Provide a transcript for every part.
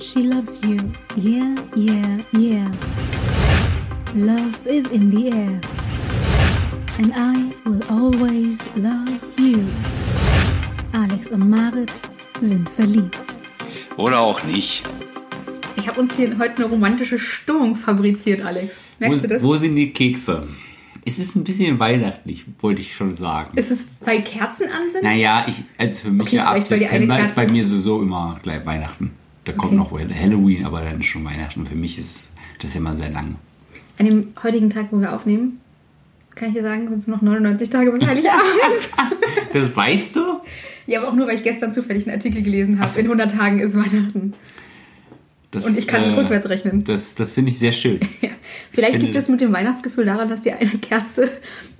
She loves you. Yeah, yeah, yeah. Love is in the air. And I will always love you. Alex und Marit sind verliebt. Oder auch nicht. Ich habe uns hier heute eine romantische Stimmung fabriziert, Alex. Merkst wo, du das? Wo sind die Kekse? Es ist ein bisschen weihnachtlich, wollte ich schon sagen. Ist es, weil Kerzen an sind? Naja, ich, also für mich Okay, ja ab September ist bei mir sowieso immer gleich Weihnachten. Da kommt Okay. noch Halloween, aber dann schon Weihnachten. Für mich ist das immer sehr lang. An dem heutigen Tag, wo wir aufnehmen, kann ich dir sagen, sind es noch 99 Tage bis Heiligabend. Das weißt du? ja, aber auch nur, weil ich gestern zufällig einen Artikel gelesen habe. In 100 Tagen ist Weihnachten. Das, Und ich kann rückwärts rechnen. Das, das finde ich sehr schön. Ja. Vielleicht liegt es das- mit dem Weihnachtsgefühl daran, dass die eine Kerze,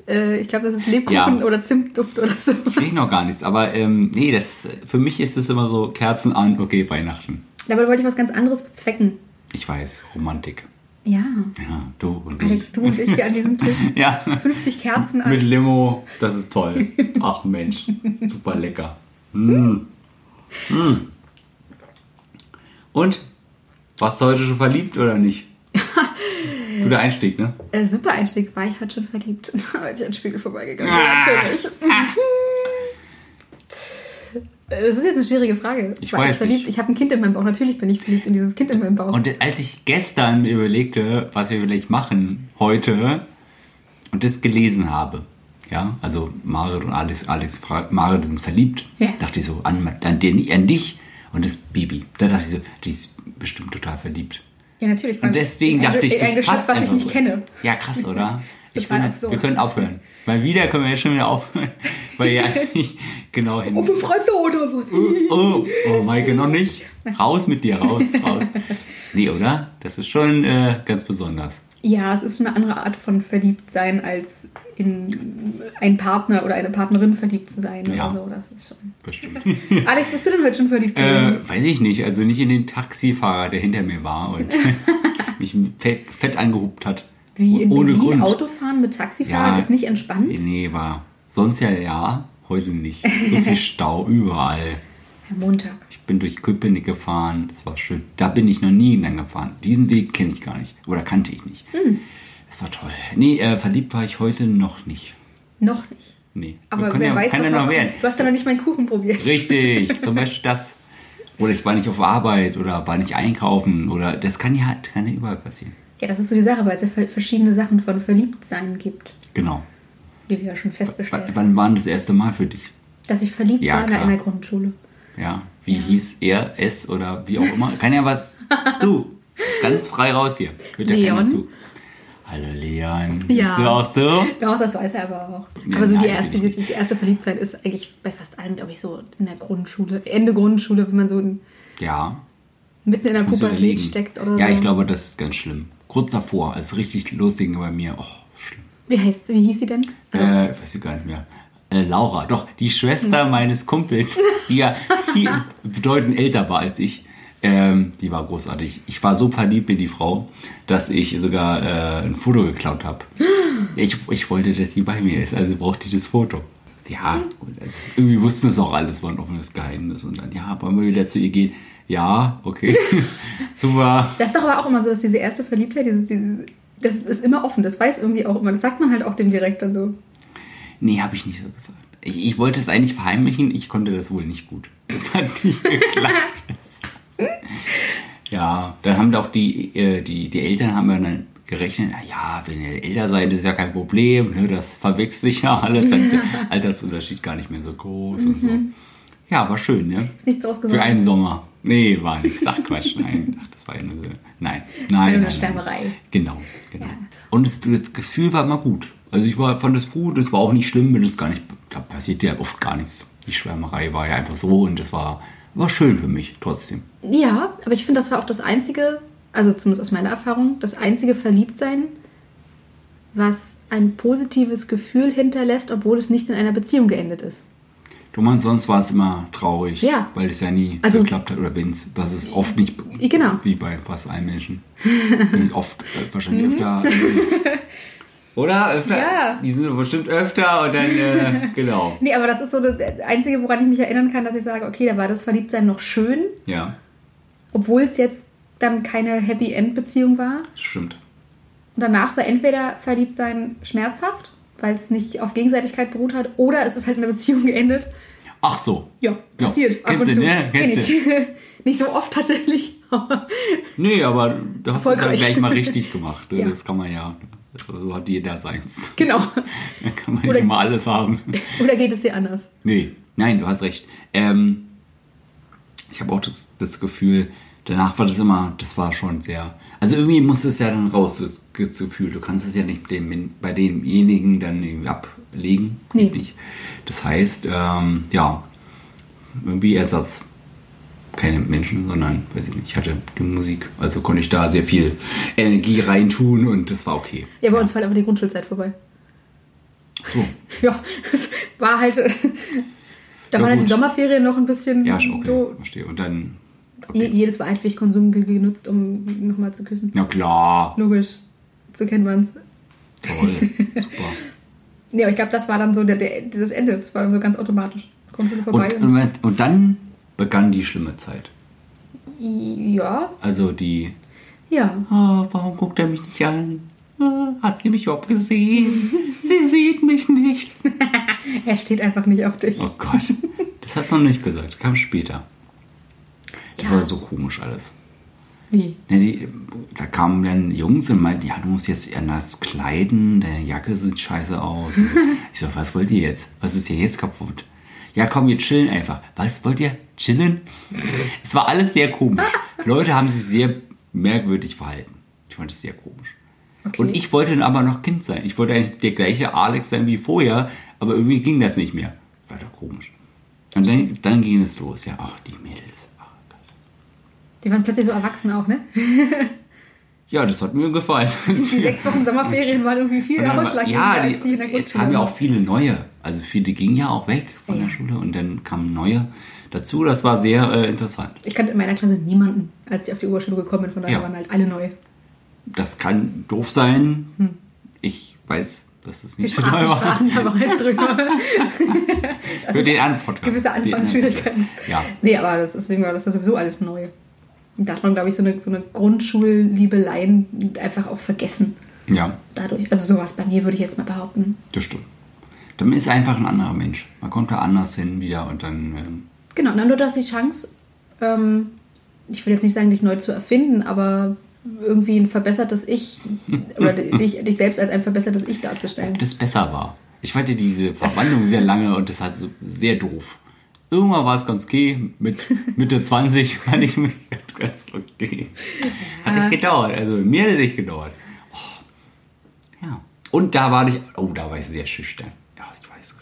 äh, ich glaube, das ist Lebkuchen Ja. oder Zimtduft oder so. Ich noch gar nichts, aber ähm, nee, das, für mich ist es immer so Kerzen an, okay, Weihnachten. Dabei wollte ich was ganz anderes bezwecken. Ich weiß, Romantik. Ja, Ja, du und Alex, ich. du und ich hier an diesem Tisch. Ja, 50 Kerzen an. mit Limo, das ist toll. Ach Mensch, super lecker. Mm. Mm. Und? Warst du heute schon verliebt oder nicht? Guter Einstieg, ne? Äh, super Einstieg, war ich heute schon verliebt, als ich an den Spiegel vorbeigegangen Ah. bin. Natürlich. Das ist jetzt eine schwierige Frage. Ich war weiß ich verliebt? nicht. Ich habe ein Kind in meinem Bauch. Natürlich bin ich verliebt in dieses Kind in meinem Bauch. Und als ich gestern mir überlegte, was wir vielleicht machen heute und das gelesen habe, ja, also Marit und Alex, Alex Marit sind verliebt, Ja. dachte ich so an, an, den, an dich und das Baby. Da dachte ich so, die ist bestimmt total verliebt. ja, natürlich. Und deswegen dachte ich, das ein Geschöpf, passt was ich nicht so. kenne. Ja, krass, oder? Ich finde, absurd. wir können aufhören. Weil wieder können wir ja schon wieder aufhören. Weil ja nicht genau hin. Oh, für Fresse oder was? Oh, oh, Maike, noch nicht. Raus mit dir, raus, raus. Nee, oder? Das ist schon äh, ganz besonders. Ja, es ist schon eine andere Art von verliebt sein, als in einen Partner oder eine Partnerin verliebt zu sein Ja. oder so. Das ist schon. Bestimmt. Alex, bist du denn heute schon verliebt gewesen? äh, weiß ich nicht. Also nicht in den Taxifahrer, der hinter mir war und mich fett, fett angehupt hat. Wie in Ohne Berlin Grund. Autofahren mit Taxifahrern Ja. ist nicht entspannt? Nee, war sonst ja ja, heute nicht. So viel Stau überall. Am Montag. Ich bin durch Köpenick gefahren, das war schön. Da bin ich noch nie lang gefahren. Diesen Weg kenne ich gar nicht. Oder kannte ich nicht. Hm. Das war toll. Nee, äh, verliebt war ich heute noch nicht. Noch nicht. Nee. Aber wer ja, weiß, kann was ja noch werden. Du hast ja noch nicht meinen Kuchen probiert. Richtig, zum Beispiel das. Oder ich war nicht auf Arbeit oder war nicht einkaufen oder das kann ja, kann ja überall passieren. Ja, das ist so die Sache, weil es ja ver- verschiedene Sachen von Verliebtsein gibt, Genau. wie wir ja schon W festgestellt haben. wann war denn das erste Mal für dich? Dass ich verliebt Ja, war in klar. einer Grundschule. Ja, wie hieß er, es oder wie auch immer? Kann ja was. Du, ganz frei raus hier. Hört ja keiner zu. Hallo Leon. Ja. Bist du auch so? Doch, das weiß er aber auch. Ja, aber so die nein, erste, will ich die, die erste Verliebtheit ist eigentlich bei fast allen, glaube ich, so in der Grundschule, Ende Grundschule, wenn man so in, Ja. mitten in der Pubertät steckt oder ja, so. ich glaube, das ist ganz schlimm. Kurz davor, als es richtig losging bei mir, oh, schlimm. Wie heißt wie hieß sie denn? Also, äh, weiß ich gar nicht mehr. Äh, Laura, doch, die Schwester Hm. meines Kumpels, die ja viel bedeutend älter war als ich, ähm, die war großartig. Ich war so verliebt in die Frau, dass ich sogar äh, ein Foto geklaut habe. Ich, ich wollte, dass sie bei mir ist, also brauchte ich das Foto. Ja, gut, also irgendwie wussten es auch alles, war ein offenes Geheimnis. Und dann, ja, wollen wir wieder zu ihr gehen? Ja, okay. Super. das ist doch aber auch immer so, dass diese erste Verliebtheit, diese, diese, das ist immer offen, das weiß irgendwie auch immer, das sagt man halt auch dem direkt dann so. Nee, habe ich nicht so gesagt. Ich, ich wollte es eigentlich verheimlichen, ich konnte das wohl nicht gut. Das hat nicht geklappt. ja, dann haben doch die, äh, die, die Eltern haben dann gerechnet, na ja, wenn ihr älter seid, ist ja kein Problem, ne, das verwechselt sich ja alles, dann der Altersunterschied gar nicht mehr so groß und so. Ja, war schön, ne? Ist nichts draus geworden. Für einen Sommer. Nee, war nichts. Ach Quatsch, nein. Ach, das war ja nur so. Nein, nein. Eine nein, nein. Schwärmerei. Genau, genau. Ja. Und das, das Gefühl war immer gut. Also ich war, fand das gut, es war auch nicht schlimm, wenn es gar nicht, da passiert ja oft gar nichts. Die Schwärmerei war ja einfach so und das war, war schön für mich trotzdem. Ja, aber ich finde, das war auch das einzige, also zumindest aus meiner Erfahrung, das einzige Verliebtsein, was ein positives Gefühl hinterlässt, obwohl es nicht in einer Beziehung geendet ist. Du meinst, sonst war es immer traurig, Ja. weil es ja nie Also- geklappt hat oder wenn es, dass es oft nicht, Genau. wie bei fast allen Menschen, die oft, äh, wahrscheinlich öfter, oder? Öfter? Ja. Die sind bestimmt öfter und dann, äh, genau. Nee, aber das ist so das Einzige, woran ich mich erinnern kann, dass ich sage, okay, da war das Verliebtsein noch schön, Ja. obwohl es jetzt dann keine Happy End Beziehung war. Stimmt. Und danach war entweder Verliebtsein schmerzhaft, weil es nicht auf Gegenseitigkeit beruht hat, oder es ist halt in der Beziehung geendet. Ach so. Ja, passiert. ab kennst du, ne? Kenn Kennst ich. Nicht so oft tatsächlich. Nee, aber du hast es ja Erfolgreich. gleich mal richtig gemacht. Ja. Das kann man ja. So hat jeder seins. genau. Da kann man Oder- nicht immer alles haben. Oder geht es dir anders? Nee, nein, du hast recht. Ähm, ich habe auch das, das Gefühl, danach war das immer, das war schon sehr. Also irgendwie muss es ja dann raus, Gefühl. Du kannst es ja nicht dem, bei demjenigen dann ablegen. Nee. Nicht. Das heißt, ähm, ja, irgendwie Ersatz. Keine Menschen, sondern, weiß ich nicht, ich hatte die Musik. Also konnte ich da sehr viel Energie reintun und das war okay. Ja, bei uns war einfach die Grundschulzeit vorbei. So. Ja, es war halt. Da Ja, waren dann die gut. Sommerferien noch ein bisschen Ja, schon okay. so. Verstehe. Und dann. Okay. jedes Weitwegkonsum ge- genutzt, um nochmal zu küssen. Na klar. Logisch. So kennt man's. Toll. Super. Nee, aber ich glaube, das war dann so der, der, das Ende. Das war dann so ganz automatisch. Grundschule vorbei. Und, und, und dann begann die schlimme Zeit. ja, Also die, ja. oh, warum guckt er mich nicht an? Ah, Hat sie mich überhaupt gesehen? Sie sieht mich nicht. Er steht einfach nicht auf dich. Oh Gott, das hat man nicht gesagt, kam später. Das Ja. war so komisch alles. Wie? Ja, die, da kamen dann Jungs und meinten, ja, du musst jetzt anders kleiden, deine Jacke sieht scheiße aus. So. Ich so, was wollt ihr jetzt? Was ist hier jetzt kaputt? Ja, komm, wir chillen einfach. Was, wollt ihr? Chillen? Es war alles sehr komisch. Leute haben sich sehr merkwürdig verhalten. Ich fand es sehr komisch. Okay. Und ich wollte dann aber noch Kind sein. Ich wollte eigentlich der gleiche Alex sein wie vorher, aber irgendwie ging das nicht mehr. War doch komisch. Und dann, dann ging es los. Ja, ach, die Mädels. Die waren plötzlich so erwachsen auch, ne? Ja, das hat mir gefallen. Die sechs Wochen Sommerferien waren irgendwie viel ausschlaggebender ja, die in der die, es kamen ja auch viele neue. Also viele gingen ja auch weg von Ja. der Schule und dann kamen neue dazu. Das war sehr äh, interessant. Ich kannte in meiner Klasse niemanden, als ich auf die Oberschule gekommen bin. Von daher Ja. waren halt alle neu. Das kann doof sein. Ich weiß, dass es nicht so neu war. Sprachen da bereits drüber. Für den anderen Podcast. gewisse Anfangsschwierigkeiten. Ja, Nee, aber das, deswegen war das sowieso alles neu. Da hat man, glaube ich, so eine, so eine Grundschulliebeleien einfach auch vergessen. ja, Dadurch. Also sowas bei mir würde ich jetzt mal behaupten. das stimmt. Dann ist einfach ein anderer Mensch. Man kommt da anders hin wieder und dann. Ähm, Genau, und dann du hast die Chance, ähm, ich will jetzt nicht sagen, dich neu zu erfinden, aber irgendwie ein verbessertes Ich oder dich, dich selbst als ein verbessertes Ich darzustellen. das besser war. Ich fand diese Verwandlung sehr lange und das hat so sehr doof. Irgendwann war es ganz okay. Mit Mitte 20 fand ich mich ganz okay. Hat nicht gedauert. Also mir hat es echt gedauert. Oh. Ja. Und da war ich, oh, da war ich sehr schüchtern. Ja, ich weiß.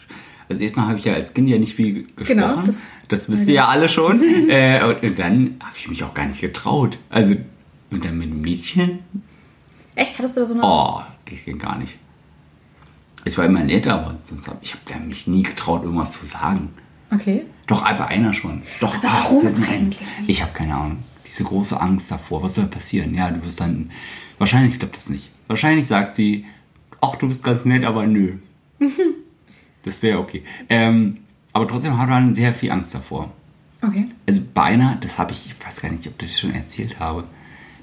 Also erstmal habe ich ja als Kind ja nicht viel gesprochen. Genau, das, das- wisst ihr ja alle schon. äh, und, und dann habe ich mich auch gar nicht getraut. Also, und dann mit einem Mädchen, Echt? Hattest du da so eine. Oh, das ging gar nicht. Ich war immer netter, aber sonst habe ich hab mich nie getraut, irgendwas zu sagen. Okay. Doch, bei einer schon. Doch, Aber ah, warum eigentlich? Ich habe keine Ahnung. Diese große Angst davor. Was soll passieren? Ja, du wirst dann. Wahrscheinlich klappt das nicht. Wahrscheinlich sagt sie, ach, du bist ganz nett, aber nö. das wäre okay. Ähm, aber trotzdem hat man sehr viel Angst davor. Okay. Also bei einer, das habe ich, ich weiß gar nicht, ob ich das schon erzählt habe,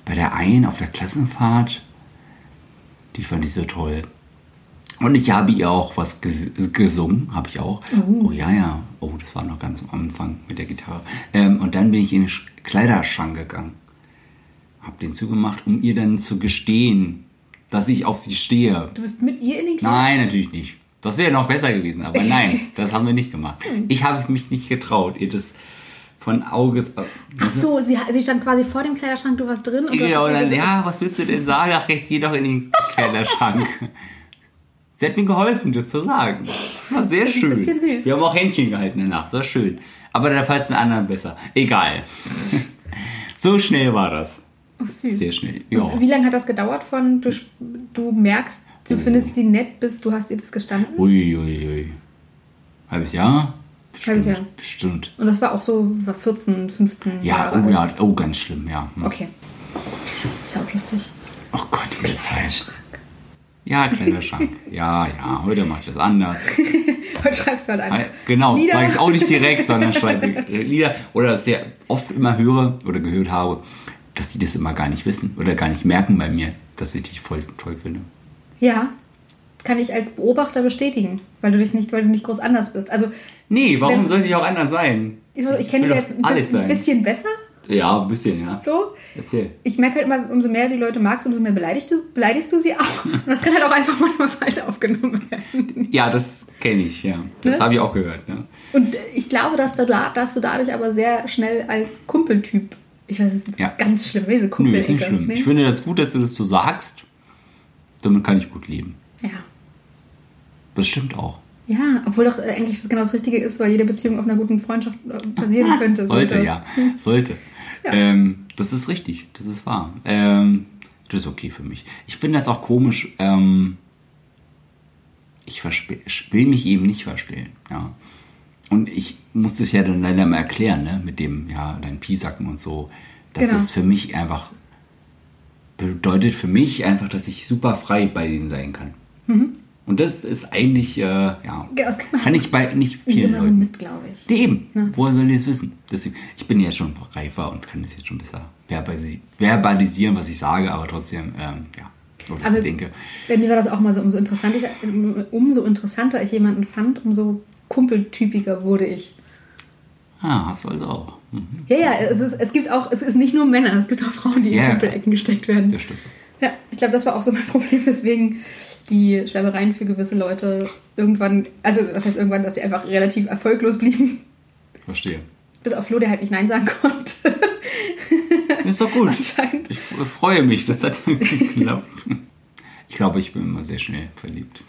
bei der einen auf der Klassenfahrt, die fand ich so toll. Und ich habe ihr auch was ges gesungen, habe ich auch. Oh. ja, ja. Oh, das war noch ganz am Anfang mit der Gitarre. Ähm, und dann bin ich in den Sch- Kleiderschrank gegangen. Habe den zugemacht, um ihr dann zu gestehen, dass ich auf sie stehe. Du bist mit ihr in den Kleid? Nein, natürlich nicht. Das wäre noch besser gewesen, aber nein, das haben wir nicht gemacht. Ich habe mich nicht getraut, ihr das von Auges. Ach so, sie, sie stand quasi vor dem Kleiderschrank, du warst drin und Genau, dann, ja, was willst du denn sagen? Ach, recht, geh doch in den Kleiderschrank. Sie hat mir geholfen, das zu sagen. Das war sehr Das ist ein schön. bisschen süß. Wir haben auch Händchen gehalten danach, das war schön. Aber da fand es den anderen besser. Egal. so schnell war das. Ach, süß. Sehr schnell. Ja. Wie lange hat das gedauert von du, du merkst, du Oh. findest sie nett, bis du hast ihr das gestanden? Uiuiui. Ui, ui. Halbes Jahr? Halbes Jahr. Bestimmt. Und das war auch so war 14, 15 Ja, Jahre oh alt. ja, oh, ganz schlimm, ja. Hm. Okay. Ist ja auch lustig. Oh Gott, diese Zeit. Ja, kleiner Schrank. Ja, ja, heute mache ich das anders. Heute schreibst du halt einfach. Genau, Lieder. sage ich es auch nicht direkt, sondern schreibe Lieder. Oder ich oft immer höre oder gehört habe, dass die das immer gar nicht wissen oder gar nicht merken bei mir, dass ich dich voll toll finde. Ja, kann ich als Beobachter bestätigen, weil du dich nicht, weil du nicht groß anders bist. Also Nee, warum Wenn- sollte ich auch anders sein? ich, ich kenne dich jetzt ein, alles bi- sein. bisschen besser. Ja, ein bisschen, ja. So. Erzähl. Ich merke halt immer, umso mehr die Leute magst, umso mehr beleidigst du, beleidigst du sie auch. Und das kann halt auch einfach manchmal falsch aufgenommen werden. Ja, das kenne ich, ja. Das Ne? habe ich auch gehört. Ne? Und ich glaube, dass, du da, dass du dadurch aber sehr schnell als Kumpeltyp. Ich weiß, das ist Ja. ganz schlimm, diese Nö, Kumpel. ist nicht schlimm. Ich finde das gut, dass du das so sagst. Damit kann ich gut leben. Ja. Das stimmt auch. Ja, obwohl doch äh, eigentlich das genau das Richtige ist, weil jede Beziehung auf einer guten Freundschaft äh, basieren könnte. Sollte, ja. Sollte. Ja. Ähm, das ist richtig. Das ist wahr. Ähm, das ist okay für mich. Ich finde das auch komisch. Ähm, ich will mich eben nicht verstellen. Ja. Und ich muss das ja dann leider mal erklären, ne? mit dem, ja, dein Piesacken und so. Das Genau. ist für mich einfach, bedeutet für mich einfach, dass ich super frei bei denen sein kann. Mhm. Und das ist eigentlich, äh, ja, kann ich bei nicht vielen immer so Leuten. mit, glaube ich. Nee, eben. Ja, Woher sollen die es wissen? Deswegen, ich bin ja schon reifer und kann das jetzt schon besser verbalisi- verbalisieren, was ich sage, aber trotzdem, ähm, ja, was Aber ich denke. Bei mir war das auch mal so, umso interessanter, umso interessanter ich jemanden fand, umso kumpeltypiger wurde ich. Ah, hast du also auch. Mhm. Ja, ja, es, ist, es gibt auch, es ist nicht nur Männer, es gibt auch Frauen, die in Kumpelecken gesteckt werden. Das stimmt. Ja, ich glaube, das war auch so mein Problem, weswegen die Schwärmereien für gewisse Leute irgendwann, also was heißt irgendwann, dass sie einfach relativ erfolglos blieben. Verstehe. Bis auf Flo, der halt nicht Nein sagen konnte. Ist doch gut. Anscheinend. Ich freue mich, das hat geklappt. Ich glaube, ich bin immer sehr schnell verliebt.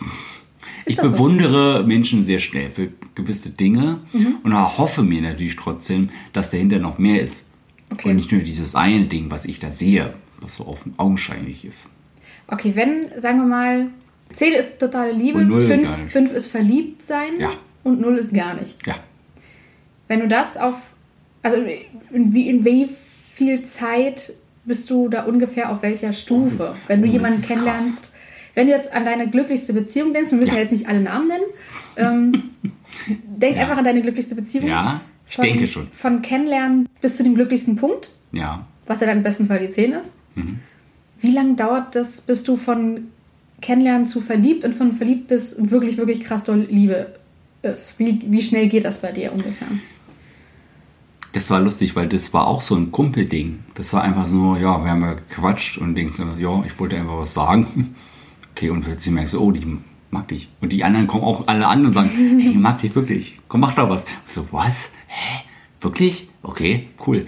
Ich das so? bewundere Menschen sehr schnell für gewisse Dinge Mhm. und hoffe mir natürlich trotzdem, dass dahinter noch mehr ist. Okay. Und nicht nur dieses eine Ding, was ich da sehe, was so offen augenscheinlich ist. Okay, wenn, sagen wir mal, 10 ist totale Liebe, Und null ist 5 gar nicht. fünf ist verliebt sein Ja. und 0 ist gar nichts. Ja. Wenn du das auf, also in wie, in wie viel Zeit bist du da ungefähr auf welcher Stufe? Wenn du Oh, jemanden ist kennenlernst, wenn du jetzt an deine glücklichste Beziehung denkst, wir müssen ja, Ja. jetzt nicht alle Namen nennen, ähm, denk Ja. einfach an deine glücklichste Beziehung. Ja, ich Von- denke schon. Von Kennenlernen bis zu dem glücklichsten Punkt, Ja. was ja dann im besten Fall die 10 ist. Mhm. Wie lange dauert das, bis du von Kennenlernen zu verliebt und von verliebt bis wirklich, wirklich krass doll Liebe ist? Wie, wie schnell geht das bei dir ungefähr? Das war lustig, weil das war auch so ein Kumpelding. Das war einfach so, ja, wir haben ja gequatscht und denkst, ja, ich wollte einfach was sagen. Okay, und plötzlich merkst du, oh, die mag dich. Und die anderen kommen auch alle an und sagen, hey, die mag dich wirklich. Komm, mach doch was. So, was? Hä? Wirklich? Okay, cool.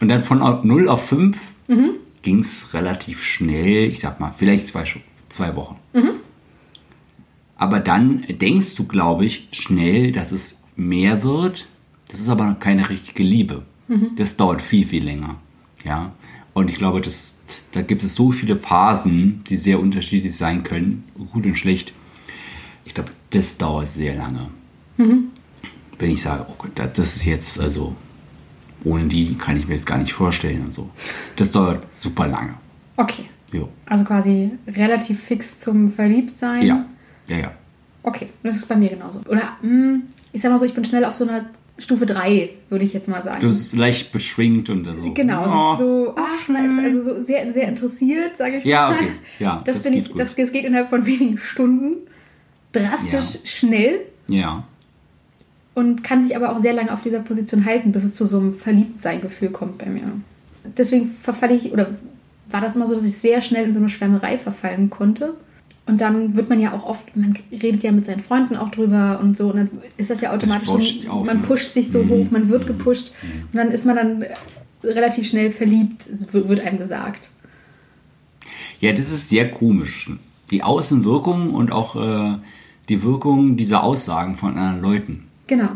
Und dann von 0 auf 5 ging es relativ schnell, ich sag mal, vielleicht zwei, zwei Wochen. Aber dann denkst du, glaube ich, schnell, dass es mehr wird. Das ist aber keine richtige Liebe. Das dauert viel, viel länger. Ja. Und ich glaube, das, da gibt es so viele Phasen, die sehr unterschiedlich sein können, gut und schlecht. Ich glaube, das dauert sehr lange. Wenn ich sage, oh das ist jetzt, also, ohne die kann ich mir jetzt gar nicht vorstellen und so. Das dauert super lange. Okay. Jo. Also quasi relativ fix zum Verliebtsein. Ja, ja, ja. Okay, das ist bei mir genauso. Oder hm, ich sag mal so, ich bin schnell auf so einer Stufe 3, würde ich jetzt mal sagen. Du bist leicht beschwingt und so. Genau, Oh. so, so ach, man ist also so sehr, sehr interessiert, sage ich Ja, mal. okay. Ja, das, das bin ich, das, das geht innerhalb von wenigen Stunden drastisch Ja. schnell Ja. und kann sich aber auch sehr lange auf dieser Position halten, bis es zu so einem Verliebtsein-Gefühl kommt bei mir. Deswegen verfalle ich, oder war das immer so, dass ich sehr schnell in so eine Schwärmerei verfallen konnte. Und dann wird man ja auch oft, man redet ja mit seinen Freunden auch drüber und so, und dann ist das ja automatisch so, pusht dich auf, man ne? pusht sich so Mhm. hoch, man wird gepusht und dann ist man dann relativ schnell verliebt, wird wird einem gesagt. Ja, das ist sehr komisch. Die Außenwirkung und auch äh, die Wirkung dieser Aussagen von anderen Leuten. Genau.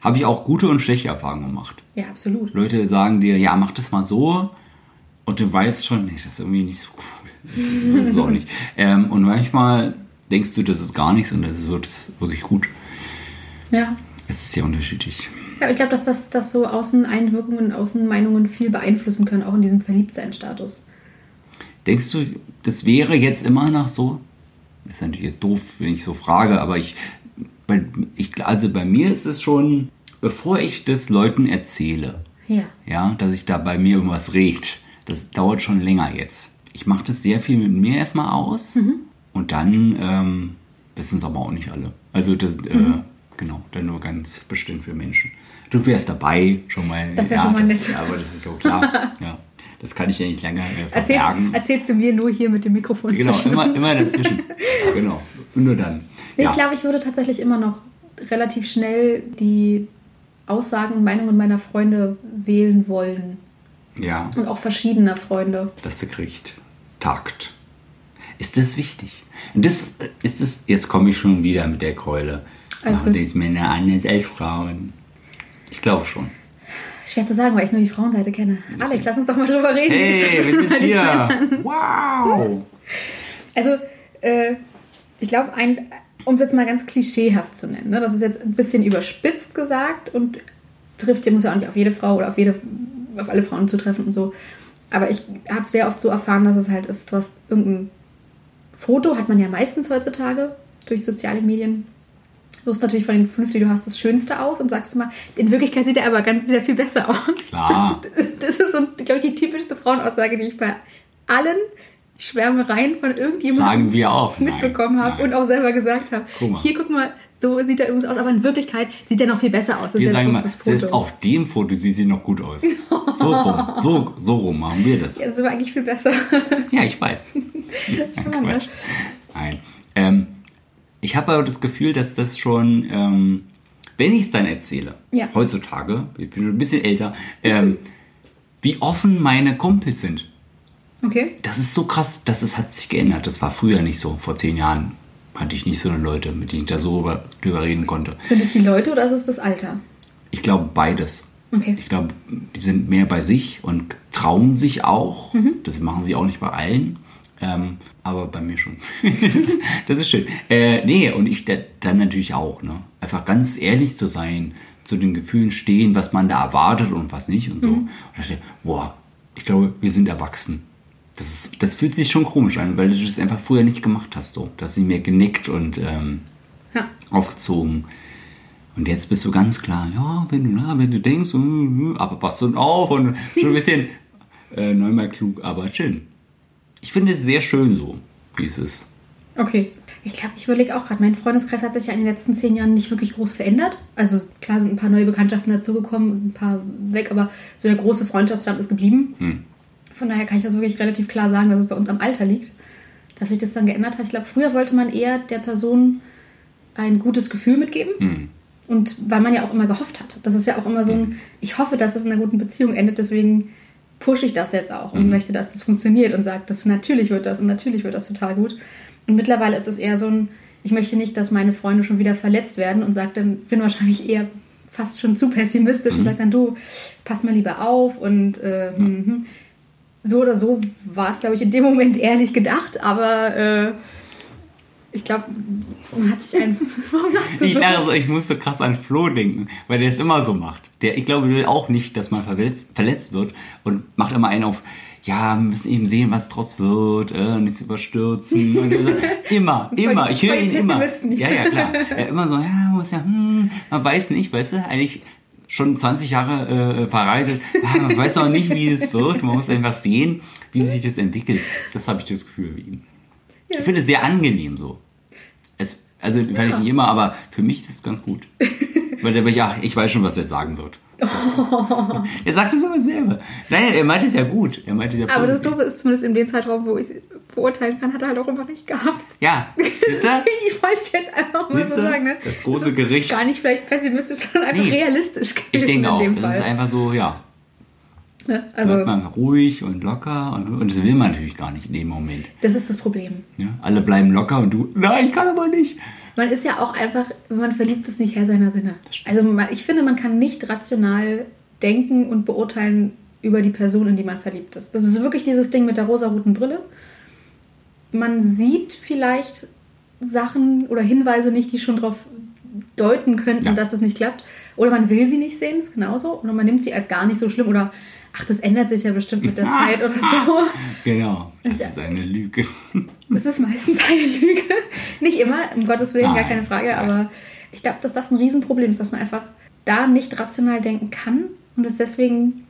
Habe ich auch gute und schlechte Erfahrungen gemacht. Ja, absolut. Leute sagen dir, ja, mach das mal so. Und du weißt schon, nee, das ist irgendwie nicht so cool. Das ist auch nicht. Ähm, und manchmal denkst du, das ist gar nichts und das wird wirklich gut. Ja. Es ist sehr unterschiedlich. Ja, aber ich glaube, dass das, dass so Außeneinwirkungen, Außenmeinungen viel beeinflussen können, auch in diesem Verliebtsein-Status. Denkst du, das wäre jetzt immer noch so? Das ist natürlich jetzt doof, wenn ich so frage, aber ich Bei, ich, also bei mir ist es schon, bevor ich das Leuten erzähle, Ja. ja, dass sich da bei mir irgendwas regt, das dauert schon länger jetzt. Ich mache das sehr viel mit mir erstmal aus Mhm. und dann ähm, wissen es aber auch nicht alle. Also das, Mhm. äh, genau, dann nur ganz bestimmt für Menschen. Du wärst dabei, schon mal. Das wär schon mal das, nett. Aber das ist so klar. ja, das kann ich ja nicht länger äh, Erzählst, verbergen. erzählst du mir nur hier mit dem Mikrofon Genau, immer, immer dazwischen. genau, und nur dann. Ja. Ich glaube, ich würde tatsächlich immer noch relativ schnell die Aussagen und Meinungen meiner Freunde wählen wollen. Ja, Und auch verschiedener Freunde. dass du kriegt. Takt. Ist das wichtig? Und das äh, ist es, jetzt komme ich schon wieder mit der Keule. Alles Machen die Männer anders als Frauen? Ich glaube schon. Schwer zu sagen, weil ich nur die Frauenseite kenne. Alex, lass uns doch mal drüber reden. Hey, wir sind hier. Wow. Also, äh, ich glaube, um es jetzt mal ganz klischeehaft zu nennen, ne, das ist jetzt ein bisschen überspitzt gesagt und trifft, muss ja auch nicht auf jede Frau oder auf jede, auf alle Frauen zutreffen und so. Aber ich habe sehr oft so erfahren, dass es halt ist, du hast irgendein Foto, hat man ja meistens heutzutage durch soziale Medien. Suchst natürlich von den fünf, die du hast, das Schönste aus und sagst mal, in Wirklichkeit sieht er aber ganz sehr viel besser aus. Klar. Das ist so, glaube ich, die typischste Frauenaussage, die ich bei allen Schwärmereien von irgendjemandem mitbekommen habe und auch selber gesagt habe. Guck mal. Hier, guck mal, so sieht er übrigens aus, aber in Wirklichkeit sieht er noch viel besser aus. Das Wir sagen mal, das selbst auf dem Foto sieht sie noch gut aus. So rum, so, so rum machen wir das. Ja, das ist aber eigentlich viel besser. Ja, ich weiß. das. Nein. Ähm, ich habe aber das Gefühl, dass das schon, ähm, wenn ich es dann erzähle, Ja. heutzutage, ich bin schon ein bisschen älter, ähm, wie offen meine Kumpels sind. Okay. Das ist so krass, dass es hat sich geändert. Das war früher nicht so. Vor zehn Jahren hatte ich nicht so eine Leute, mit denen ich da so über- drüber reden konnte. Sind es die Leute oder ist es das Alter? Ich glaube beides. Okay. Ich glaube, die sind mehr bei sich und trauen sich auch. Mhm. Das machen sie auch nicht bei allen. Ähm, aber bei mir schon. das, ist, schön. Äh, nee, und ich da- dann natürlich auch. Ne? Einfach ganz ehrlich zu sein, zu den Gefühlen stehen, was man da erwartet und was nicht und so. Mhm. Und ich dachte, boah, ich glaube, wir sind erwachsen. Das, ist, das fühlt sich schon komisch an, weil du das einfach früher nicht gemacht hast. So. Da hast du mir genickt und ähm, Ja. aufgezogen. Und jetzt bist du ganz klar, ja, wenn du, na, wenn du denkst, mm, aber pass schon auf und schon ein bisschen äh, neunmal klug, aber schön. Ich finde es sehr schön so, wie es ist. Okay. Ich glaube, ich überlege auch gerade, mein Freundeskreis hat sich ja in den letzten zehn Jahren nicht wirklich groß verändert. Also klar sind ein paar neue Bekanntschaften dazugekommen und ein paar weg, aber so der große Freundschaftsstamm ist geblieben. Hm. Von daher kann ich das wirklich relativ klar sagen, dass es bei uns am Alter liegt, dass sich das dann geändert hat. Ich glaube, früher wollte man eher der Person ein gutes Gefühl mitgeben. Hm. Und weil man ja auch immer gehofft hat. Das ist ja auch immer so ein, ich hoffe, dass es in einer guten Beziehung endet, deswegen pushe ich das jetzt auch und möchte, dass das funktioniert und sage, dass natürlich wird das und natürlich wird das total gut. Und mittlerweile ist es eher so ein, ich möchte nicht, dass meine Freunde schon wieder verletzt werden und sage dann, bin wahrscheinlich eher fast schon zu pessimistisch und sage dann, du, pass mal lieber auf und äh, hm, hm. So oder so war es, glaube ich, in dem Moment ehrlich gedacht, aber äh, ich glaube, man hat sich einfach. Warum lachst du Ich, so? lache ich muss so krass an Flo denken, weil der es immer so macht. Der, ich glaube, will auch nicht, dass man verletzt, verletzt wird und macht immer einen auf, ja, wir müssen eben sehen, was draus wird, äh, nichts überstürzen. Immer, immer, ich höre ihn immer. Ja, ja, klar. Ja, immer so, ja, muss ja, hm, man weiß nicht, weißt du, eigentlich schon 20 Jahre äh, verreitet, ja, man weiß auch nicht, wie es wird, man muss einfach sehen, wie sich das entwickelt. Das habe ich das Gefühl wie ihm. Ja, Ich finde es sehr angenehm so. Es, also vielleicht Ja. nicht immer, aber für mich ist es ganz gut. Weil der, ja, ich weiß schon, was er sagen wird. er sagt es aber selber. Nein, er meint es ja gut. Er meint es ja Aber das positiv. Doofe ist zumindest in dem Zeitraum, wo ich beurteilen kann, hat er halt auch immer recht gehabt. Ja, ist er? Ich wollte es jetzt einfach mal so sagen. Ne? Das große ist Gericht. Gar nicht vielleicht pessimistisch, sondern einfach Nee. realistisch gewesen Ich denke auch. Das ist einfach so, ja. Ne? Also, man ruhig und locker und, und das will man natürlich gar nicht in dem Moment. das ist das Problem. Ja? Alle bleiben locker und du, nein, ich kann aber nicht. Man ist ja auch einfach, wenn man verliebt ist, nicht Herr seiner Sinne. Also ich finde, man kann nicht rational denken und beurteilen über die Person, in die man verliebt ist. Das ist wirklich dieses Ding mit der rosaroten Brille. Man sieht vielleicht Sachen oder Hinweise nicht, die schon darauf deuten könnten, Ja. dass es nicht klappt. Oder man will sie nicht sehen, ist genauso. Oder man nimmt sie als gar nicht so schlimm. Oder, ach, das ändert sich ja bestimmt mit der Zeit oder so. Genau, das ist eine Lüge. Es ist meistens eine Lüge. Nicht immer, um Gottes Willen, gar Nein. keine Frage, aber Ich glaube, dass das ein Riesenproblem ist, dass man einfach da nicht rational denken kann und es deswegen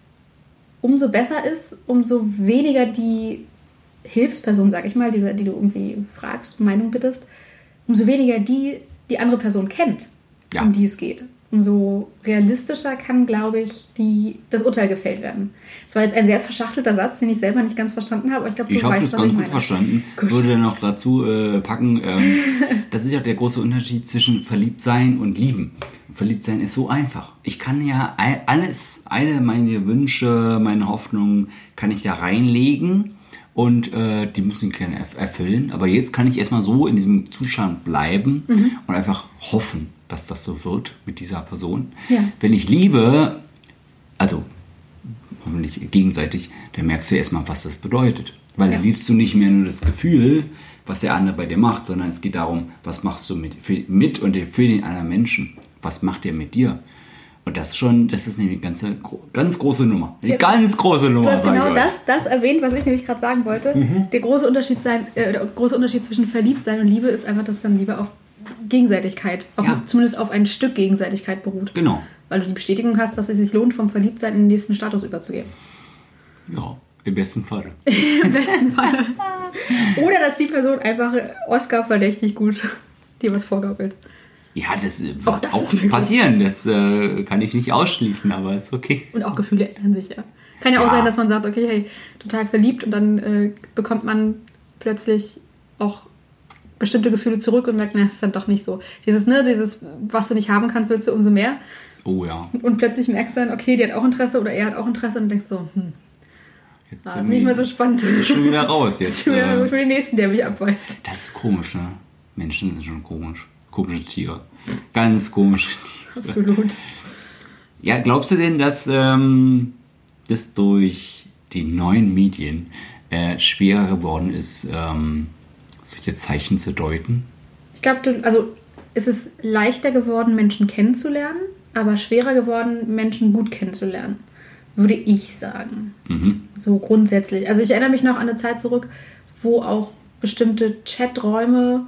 umso besser ist, umso weniger die Hilfsperson, sag ich mal, die, du- die du irgendwie fragst, Meinung bittest, umso weniger die die andere Person kennt, Ja. um die es geht. Umso realistischer kann, glaube ich, die, das Urteil gefällt werden. Das war jetzt ein sehr verschachtelter Satz, den ich selber nicht ganz verstanden habe, aber ich glaube, du Ich habe weißt, das was ganz ich gut meine. verstanden. Gut. Würde dann noch dazu äh, packen, ähm, das ist ja der große Unterschied zwischen Verliebtsein und Lieben. Verliebtsein ist so einfach. Ich kann ja all- alles, alle meine Wünsche, meine Hoffnungen, kann ich da reinlegen und äh, die müssen gerne erf- erfüllen. Aber jetzt kann ich erstmal so in diesem Zustand bleiben Mhm. und einfach hoffen, dass das so wird mit dieser Person. Ja. Wenn ich liebe, also hoffentlich gegenseitig, dann merkst du erstmal, was das bedeutet. Weil Ja. dann liebst du nicht mehr nur das Gefühl, was der andere bei dir macht, sondern es geht darum, was machst du mit, für, mit und für den anderen Menschen. Was macht der mit dir? Und das schon, das ist nämlich eine ganze, ganz große Nummer. Eine Ja. ganz große Nummer. Du hast genau das, das erwähnt, was ich nämlich gerade sagen wollte. Mhm. Der große Unterschied sein, äh, der große Unterschied zwischen Verliebtsein und Liebe ist einfach, dass dann Liebe auf Gegenseitigkeit, auf, Ja. zumindest auf ein Stück Gegenseitigkeit beruht. Genau. Weil du die Bestätigung hast, dass es sich lohnt, vom Verliebtsein in den nächsten Status überzugehen. Ja, im besten Fall. Im besten Fall. Oder dass die Person einfach Oscar verdächtig gut dir was vorgaukelt. Ja, das äh, Auch wird das auch, ist passieren. Das äh, kann ich nicht ausschließen, aber ist okay. Und auch Gefühle ändern sich ja. Kann ja auch Ja. sein, dass man sagt, okay, hey, total verliebt und dann äh, bekommt man plötzlich auch bestimmte Gefühle zurück und merkt, na, ist dann doch nicht so. Dieses, ne, dieses, was du nicht haben kannst, willst du umso mehr. Oh ja. Und plötzlich merkst du dann, okay, die hat auch Interesse oder er hat auch Interesse und denkst so, hm, Jetzt das sind ist nicht mehr so spannend. schon wieder raus jetzt. Für, äh, für den nächsten, der mich abweist. Das ist komisch, ne? Menschen sind schon komisch. Komische Tiere. Ganz komische Tiere. Absolut. Ja, glaubst du denn, dass ähm, das durch die neuen Medien äh, schwerer geworden ist, ähm, solche Zeichen zu deuten? Ich glaube, also es ist leichter geworden, Menschen kennenzulernen, aber schwerer geworden, Menschen gut kennenzulernen, würde ich sagen. Mhm. So grundsätzlich. Also ich erinnere mich noch an eine Zeit zurück, wo auch bestimmte Chaträume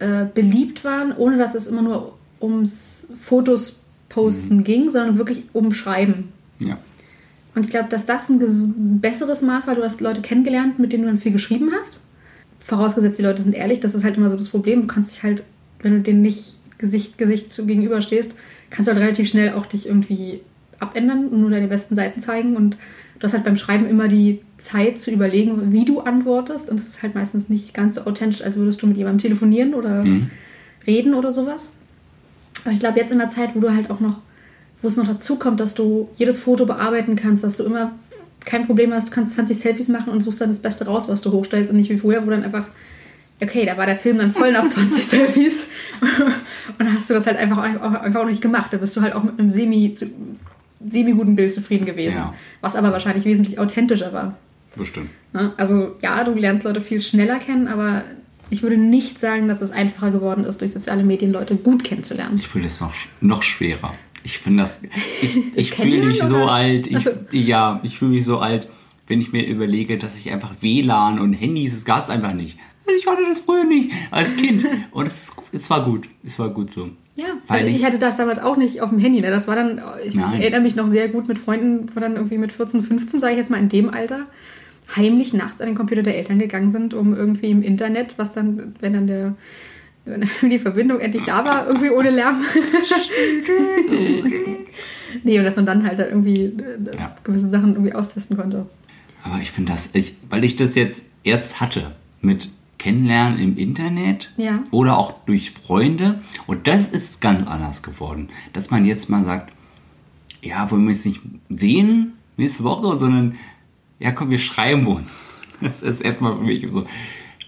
äh, beliebt waren, ohne dass es immer nur ums Fotos posten ging, sondern wirklich um Schreiben. Ja. Und ich glaube, dass das ein besseres Maß war. Du hast Leute kennengelernt, mit denen du dann viel geschrieben hast. Vorausgesetzt, die Leute sind ehrlich, das ist halt immer so das Problem. Du kannst dich halt, wenn du denen nicht Gesicht, Gesicht zu gegenüber stehst, kannst du halt relativ schnell auch dich irgendwie abändern und nur deine besten Seiten zeigen. Und du hast halt beim Schreiben immer die Zeit zu überlegen, wie du antwortest. Und es ist halt meistens nicht ganz so authentisch, als würdest du mit jemandem telefonieren oder reden oder sowas. Aber ich glaube, jetzt in der Zeit, wo du halt auch noch, wo es noch dazu kommt, dass du jedes Foto bearbeiten kannst, dass du immer kein Problem hast, du kannst 20 Selfies machen und suchst dann das Beste raus, was du hochstellst und nicht wie vorher, wo dann einfach, okay, da war der Film dann voll nach 20 Selfies und dann hast du das halt einfach auch, einfach auch nicht gemacht. Da bist du halt auch mit einem semi, semi-guten Bild zufrieden gewesen. Ja. Was aber wahrscheinlich wesentlich authentischer war. Bestimmt. Also ja, du lernst Leute viel schneller kennen, aber ich würde nicht sagen, dass es einfacher geworden ist, durch soziale Medien Leute gut kennenzulernen. Ich finde es noch, noch schwerer. Ich finde das. Ich, ich fühle mich so oder? alt. Ich, Also- ja, ich fühle mich so alt, wenn ich mir überlege, dass ich einfach WLAN und Handys, es gab es einfach nicht. Ich hatte das früher nicht als Kind. Und es, es war gut. Es war gut so. Ja, Weil also ich, ich- hatte das damals auch nicht auf dem Handy. Ne? Das war dann, ich Nein. erinnere mich noch sehr gut mit Freunden, wo dann irgendwie mit 14, 15, sage ich jetzt mal in dem Alter, heimlich nachts an den Computer der Eltern gegangen sind, um irgendwie im Internet, was dann, wenn dann der wenn dann die Verbindung endlich da war, irgendwie ohne Lärm. nee, und dass man dann halt da irgendwie äh, Ja. gewisse Sachen irgendwie austesten konnte. Aber ich finde das, ich, weil ich das jetzt erst hatte mit Kennenlernen im Internet Ja. oder auch durch Freunde. Und das ist ganz anders geworden. Dass man jetzt mal sagt, ja, wollen wir uns nicht sehen nächste Woche, sondern ja, komm, wir schreiben uns. Das ist erstmal für mich so,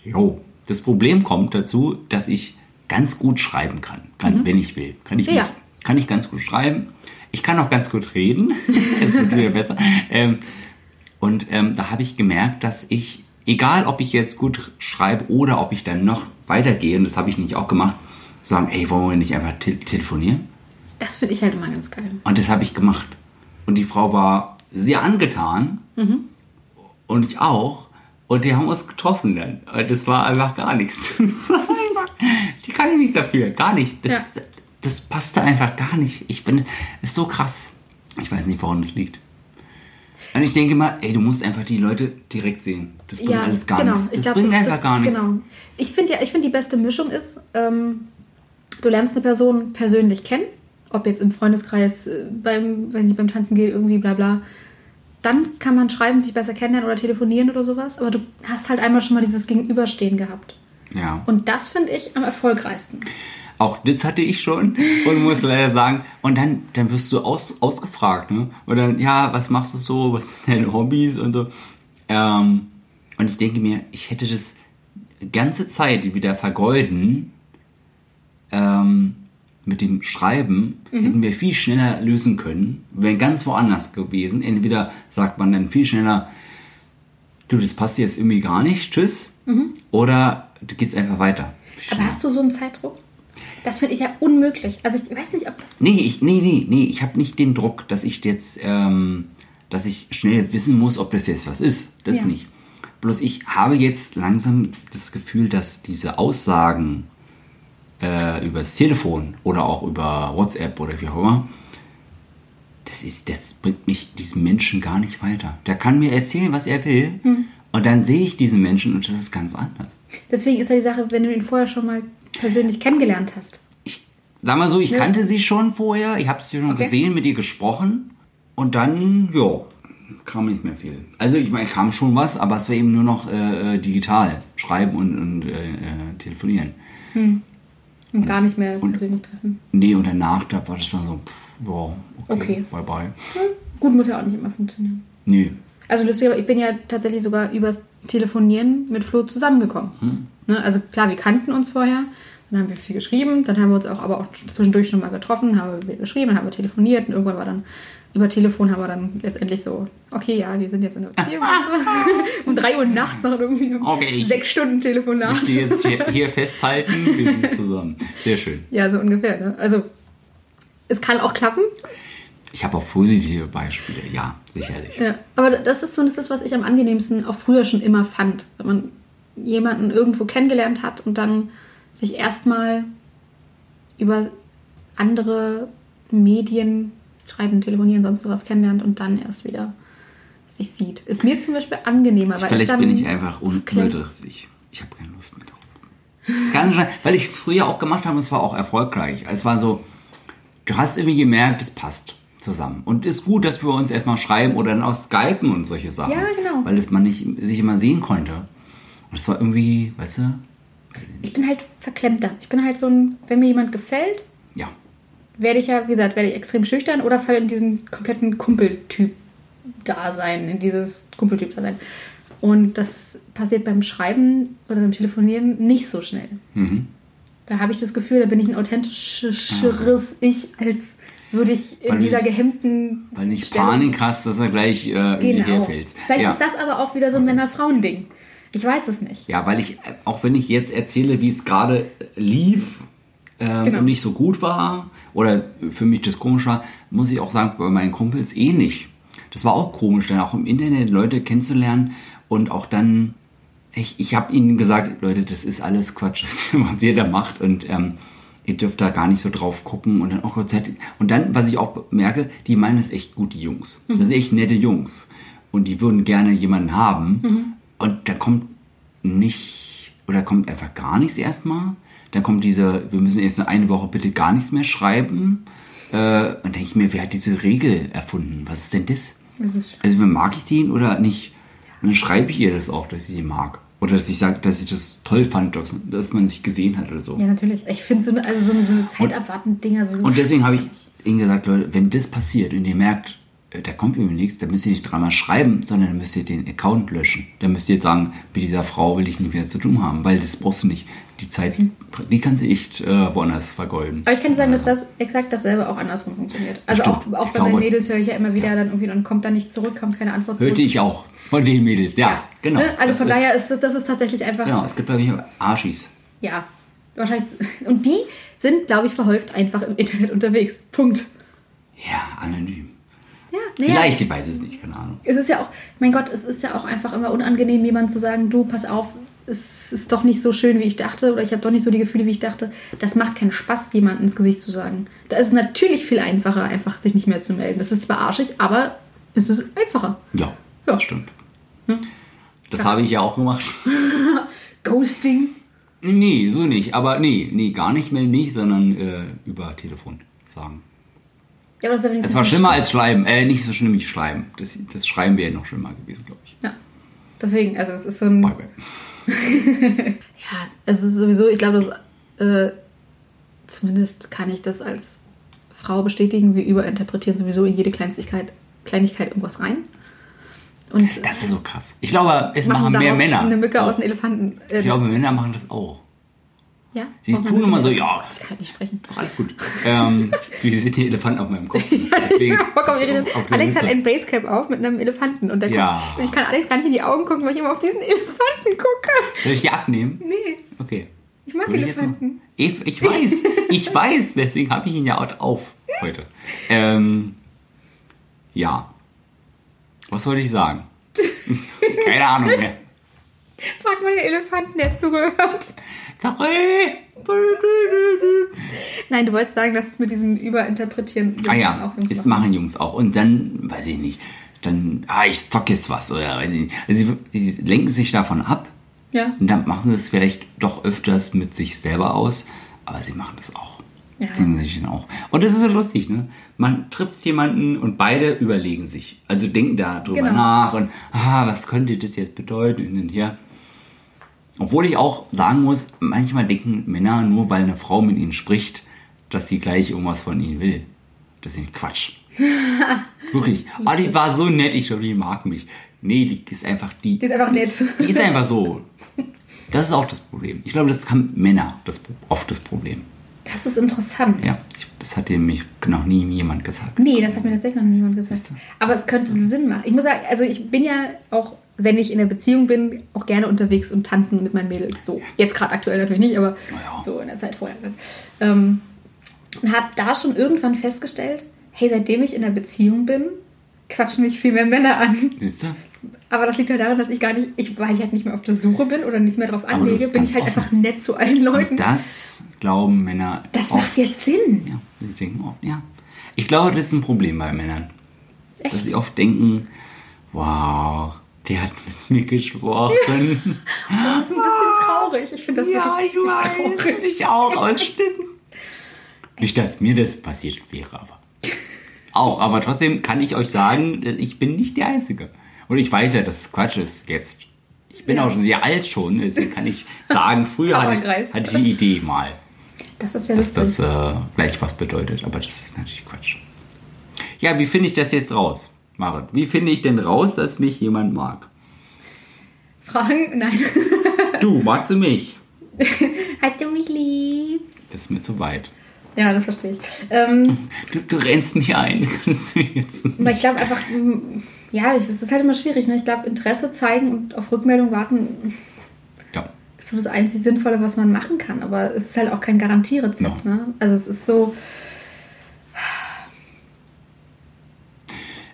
jo. Das Problem kommt dazu, dass ich ganz gut schreiben kann, kann wenn ich will. Kann ich, Mhm. Ja. mich, kann ich ganz gut schreiben. Ich kann auch ganz gut reden. Es wird wieder besser. Ähm, und ähm, da habe ich gemerkt, dass ich, egal ob ich jetzt gut schreibe oder ob ich dann noch weitergehe, und das habe ich nicht auch gemacht, sagen, ey, wollen wir nicht einfach te telefonieren? Das finde ich halt immer ganz geil. Und das habe ich gemacht. Und die Frau war sehr angetan. Und ich auch. Und die haben uns getroffen dann. Und das war einfach gar nichts. Die kann ich nichts dafür. Gar nicht. Das, Ja. das passte einfach gar nicht. Ich bin, ist so krass. Ich weiß nicht, woran das liegt. Und ich denke mal, ey, du musst einfach die Leute direkt sehen. Das bringt alles gar genau. nichts. Ich Das glaub, bringt einfach gar nichts. Genau. Ich finde ja, ich finde die beste Mischung ist, ähm, du lernst eine Person persönlich kennen, ob jetzt im Freundeskreis, äh, beim, weiß nicht, beim Tanzen geht, irgendwie bla bla. Dann kann man schreiben, sich besser kennenlernen oder telefonieren oder sowas. Aber du hast halt einmal schon mal dieses Gegenüberstehen gehabt. Ja. Und das finde ich am erfolgreichsten. Auch das hatte ich schon und muss leider sagen, und dann, dann wirst du aus, ausgefragt, ne? Und dann, ja, was machst du so, was sind deine Hobbys und so. Ähm, und ich denke mir, ich hätte das ganze Zeit wieder vergeuden ähm, mit dem Schreiben, hätten wir viel schneller lösen können, wären ganz woanders gewesen. Entweder sagt man dann viel schneller, du, das passt jetzt irgendwie gar nicht, tschüss. Oder du gehst einfach weiter. Aber hast du so einen Zeitdruck? Das finde ich ja unmöglich. Also ich weiß nicht, ob das. Nee, ich, nee, nee, nee, ich habe nicht den Druck, dass ich jetzt, ähm, dass ich schnell wissen muss, ob das jetzt was ist. Das Ja. nicht. Bloß ich habe jetzt langsam das Gefühl, dass diese Aussagen äh, über das Telefon oder auch über WhatsApp oder wie auch immer, das ist, das bringt mich diesem Menschen gar nicht weiter. Der kann mir erzählen, was er will, Hm. und dann sehe ich diesen Menschen und das ist ganz anders. Deswegen ist ja die Sache, wenn du ihn vorher schon mal persönlich kennengelernt hast. ich sag mal so, ich Ja. kannte sie schon vorher, ich habe sie schon Okay. gesehen, mit ihr gesprochen und dann, ja, kam nicht mehr viel. Also ich meine, kam schon was, aber es war eben nur noch äh, äh, digital, schreiben und, und äh, äh, telefonieren. Und gar nicht mehr persönlich treffen. Nee, und danach, da war das dann so, pff, ja, okay, Okay. bye bye. Gut, muss ja auch nicht immer funktionieren. Nee, Also lustig, aber ich bin ja tatsächlich sogar übers Telefonieren mit Flo zusammengekommen. Hm. Ne, also klar, wir kannten uns vorher, dann haben wir viel geschrieben, dann haben wir uns auch aber auch zwischendurch schon mal getroffen, haben wir geschrieben, dann haben wir telefoniert und irgendwann war dann über Telefon haben wir dann letztendlich so, okay, ja, wir sind jetzt in der Beziehung. um drei Uhr nachts noch irgendwie um Okay. sechs Stunden ich Telefonat. stehe jetzt hier, hier festhalten, wir sind zusammen. Sehr schön. Ja, so ungefähr. Ne? Also es kann auch klappen, Ich habe auch positive Beispiele, ja, sicherlich. Ja, aber das ist zumindest das, was ich am angenehmsten auch früher schon immer fand. Wenn man jemanden irgendwo kennengelernt hat und dann sich erstmal über andere Medien, schreiben, telefonieren, sonst sowas kennenlernt und dann erst wieder sich sieht. Ist mir zum Beispiel angenehmer, weil ich Vielleicht dann bin ich einfach unübersichtlich. Ich habe keine Lust mehr drauf. Sein, weil ich früher auch gemacht habe, es war auch erfolgreich. Es war so, du hast irgendwie gemerkt, es passt zusammen. Und ist gut, dass wir uns erstmal schreiben oder dann auch skypen und solche Sachen. Ja, genau. Weil das man nicht sich immer sehen konnte. Und es war irgendwie, weißt du, Ich bin halt verklemmter. Ich bin halt so ein, wenn mir jemand gefällt, ja. werde ich ja, wie gesagt, werde ich extrem schüchtern oder falle in diesen kompletten Kumpeltyp Dasein, in dieses Kumpeltyp Dasein. Und das passiert beim Schreiben oder beim Telefonieren nicht so schnell. Mhm. Da habe ich das Gefühl, da bin ich ein authentischeres Ich, als würde ich in Weil dieser du- gehemmten Weil nicht Stellung- Panik hast, dass er gleich äh, irgendwie Genau. herfällst. Vielleicht ja. ist das aber auch wieder so ein Männer-Frauen-Ding. Ich weiß es nicht. Ja, weil ich, auch wenn ich jetzt erzähle, wie es gerade lief äh, Genau. und nicht so gut war oder für mich das komisch war, muss ich auch sagen, bei meinen Kumpels eh nicht. Das war auch komisch, dann auch im Internet Leute kennenzulernen und auch dann, ich, ich habe ihnen gesagt, Leute, das ist alles Quatsch, was jeder macht und ähm, ihr dürft da gar nicht so drauf gucken und dann, oh Gott, und dann, was ich auch merke, die meinen es echt gut, die Jungs. Das sind echt nette Jungs und die würden gerne jemanden haben und da kommt nicht oder kommt einfach gar nichts erstmal. Dann kommt diese, wir müssen erst eine Woche bitte gar nichts mehr schreiben. Äh, und denke ich mir, wer hat diese Regel erfunden? Was ist denn das? Das Also mag ich den oder nicht? Und dann schreibe ich ihr das auch, dass ich ihn mag. Oder dass ich sage, dass ich das toll fand, dass, dass man sich gesehen hat oder so. ja, natürlich. Ich finde so eine, also so eine, so eine Zeitabwarten-Dinger sowieso. Und deswegen habe ich ihnen gesagt, Leute, wenn das passiert und ihr merkt, da kommt irgendwie nichts, dann müsst ihr nicht dreimal schreiben, sondern dann müsst ihr den Account löschen. Dann müsst ihr jetzt sagen, mit dieser Frau will ich nicht mehr zu tun haben, weil das brauchst du nicht. Die Zeit, die kannst du echt äh, woanders vergeuden. Aber ich kann dir sagen, dass das exakt dasselbe auch andersrum funktioniert. Also auch, Stimmt. auch Ich bei meinen glaube- Mädels höre ich ja immer wieder dann irgendwie, dann kommt da nicht zurück, kommt keine Antwort zurück. Hörte ich auch von den Mädels, ja, genau. Ne? Also von ist- daher ist das, das ist tatsächlich einfach, Genau, es gibt, glaube ich, Arschis. ja, wahrscheinlich. Und die sind, glaube ich, verhäuft einfach im Internet unterwegs. Punkt. Ja, anonym. Ja, naja, Vielleicht, ich weiß es nicht, keine Ahnung. Es ist ja auch, mein Gott, es ist ja auch einfach immer unangenehm, jemandem zu sagen, du, pass auf, es ist doch nicht so schön, wie ich dachte, oder ich habe doch nicht so die Gefühle, wie ich dachte. Das macht keinen Spaß, jemandem ins Gesicht zu sagen. Da ist es natürlich viel einfacher, einfach sich nicht mehr zu melden. Das ist zwar arschig, aber es ist einfacher. Ja, Ja. das stimmt. Das habe ich ja auch gemacht. Ghosting. Nee, so nicht. Aber nee, nee, gar nicht mehr nicht, sondern äh, über Telefon sagen. Ja, aber das ist ja wenigstens Es war ein schlimmer als Schreiben. Äh, nicht so schlimm wie Schreiben. Das, das Schreiben wäre noch schlimmer gewesen, glaube ich. Ja. Deswegen, also es ist so ein. Bye, bye. Ja, es ist sowieso, ich glaube, das, äh, zumindest kann ich das als Frau bestätigen, wir überinterpretieren sowieso in jede Kleinigkeit, Kleinigkeit irgendwas rein. Und Das ist so krass. Ich glaube, es machen machen mehr Männer. eine Mücke auch. aus einem Elefanten. Äh, Ich glaube, Männer machen das auch. Ja? Sie tun immer so, ja. Ich kann nicht sprechen. Doch, alles gut. ähm, wie sind die Elefanten auf meinem Kopf? Deswegen, Bock auf ihre, auf Alex hat ein Basecap auf mit einem Elefanten und, Ja. und ich kann Alex gar nicht in die Augen gucken, weil ich immer auf diesen Elefanten gucke. Soll ich die abnehmen? Nee, Okay. ich mag ich jetzt Elefanten. machen. Ich, ich weiß, ich weiß, deswegen habe ich ihn ja auch auf heute. Ähm, ja. Was wollte ich sagen? Keine Ahnung mehr. Frag mal den Elefanten, der zugehört. Nein, du wolltest sagen, dass es mit diesem Überinterpretieren Ah Jungs ja, auch das machen. Jungs auch. Und dann, weiß ich nicht, dann, ah, ich zock jetzt was oder weiß ich nicht. Also sie, sie lenken sich davon ab Ja. und dann machen sie es vielleicht doch öfters mit sich selber aus, aber sie machen das auch. Ja. Denken sich dann auch. Und das ist so lustig, ne? Man trifft jemanden und beide überlegen sich. Also denken da drüber Genau. nach und, ah, was könnte das jetzt bedeuten? Und hier. Obwohl ich auch sagen muss, manchmal denken Männer, nur weil eine Frau mit ihnen spricht, dass sie gleich irgendwas von ihnen will. Das ist Quatsch. Wirklich. Ah, die war so nett, ich glaube, die mag mich. Nee, die ist einfach die. Die ist einfach nett. Die ist einfach so. Das ist auch das Problem. Ich glaube, das kann Männer das, oft das Problem. Das ist interessant. Ja, ich, das hat dir mich noch nie jemand gesagt. Nee, das hat mir tatsächlich noch niemand gesagt. Aber es könnte Sinn machen. Ich muss sagen, also ich bin ja auch, wenn ich in der Beziehung bin, auch gerne unterwegs und tanzen mit meinen Mädels. So, jetzt gerade aktuell natürlich nicht, aber Naja. so in der Zeit vorher. Ähm, und habe da schon irgendwann festgestellt, hey, seitdem ich in der Beziehung bin, quatschen mich viel mehr Männer an. Siehst du? Aber das liegt halt daran, dass ich gar nicht, ich, weil ich halt nicht mehr auf der Suche bin oder nicht mehr drauf anlege, bin ich halt offen. einfach nett zu allen Leuten. Das glauben Männer. Das oft. macht jetzt Sinn. Ja, sie denken oft, ja. Ich glaube, das ist ein Problem bei Männern. Echt? Dass sie oft denken, wow, der hat mit mir gesprochen. Das ist ein bisschen traurig. Ich finde das wirklich ziemlich traurig. Ich auch, stimmt. Nicht, dass mir das passiert wäre, aber. Auch, aber trotzdem kann ich euch sagen, ich bin nicht der Einzige. Und ich weiß ja, dass es Quatsch ist jetzt. Ich bin Ja. auch schon sehr alt schon, deswegen kann ich sagen, früher hatte ich, hatte ich die Idee mal, Das ist ja dass lustig. das äh, gleich was bedeutet, aber das ist natürlich Quatsch. Ja, wie finde ich das jetzt raus, Marit? Wie finde ich denn raus, dass mich jemand mag? Fragen? Nein. Du, magst du mich? Hat du mich lieb? Das ist mir zu weit. Ja, das verstehe ich. Ähm, Du, du rennst mich ein. Kannst du jetzt aber ich glaube einfach, ja, es ist halt immer schwierig. Ne? Ich glaube, Interesse zeigen und auf Rückmeldung warten Ja. ist so das einzig Sinnvolle, was man machen kann. Aber es ist halt auch kein Garantierezept. Ja. Ne? Also es ist so,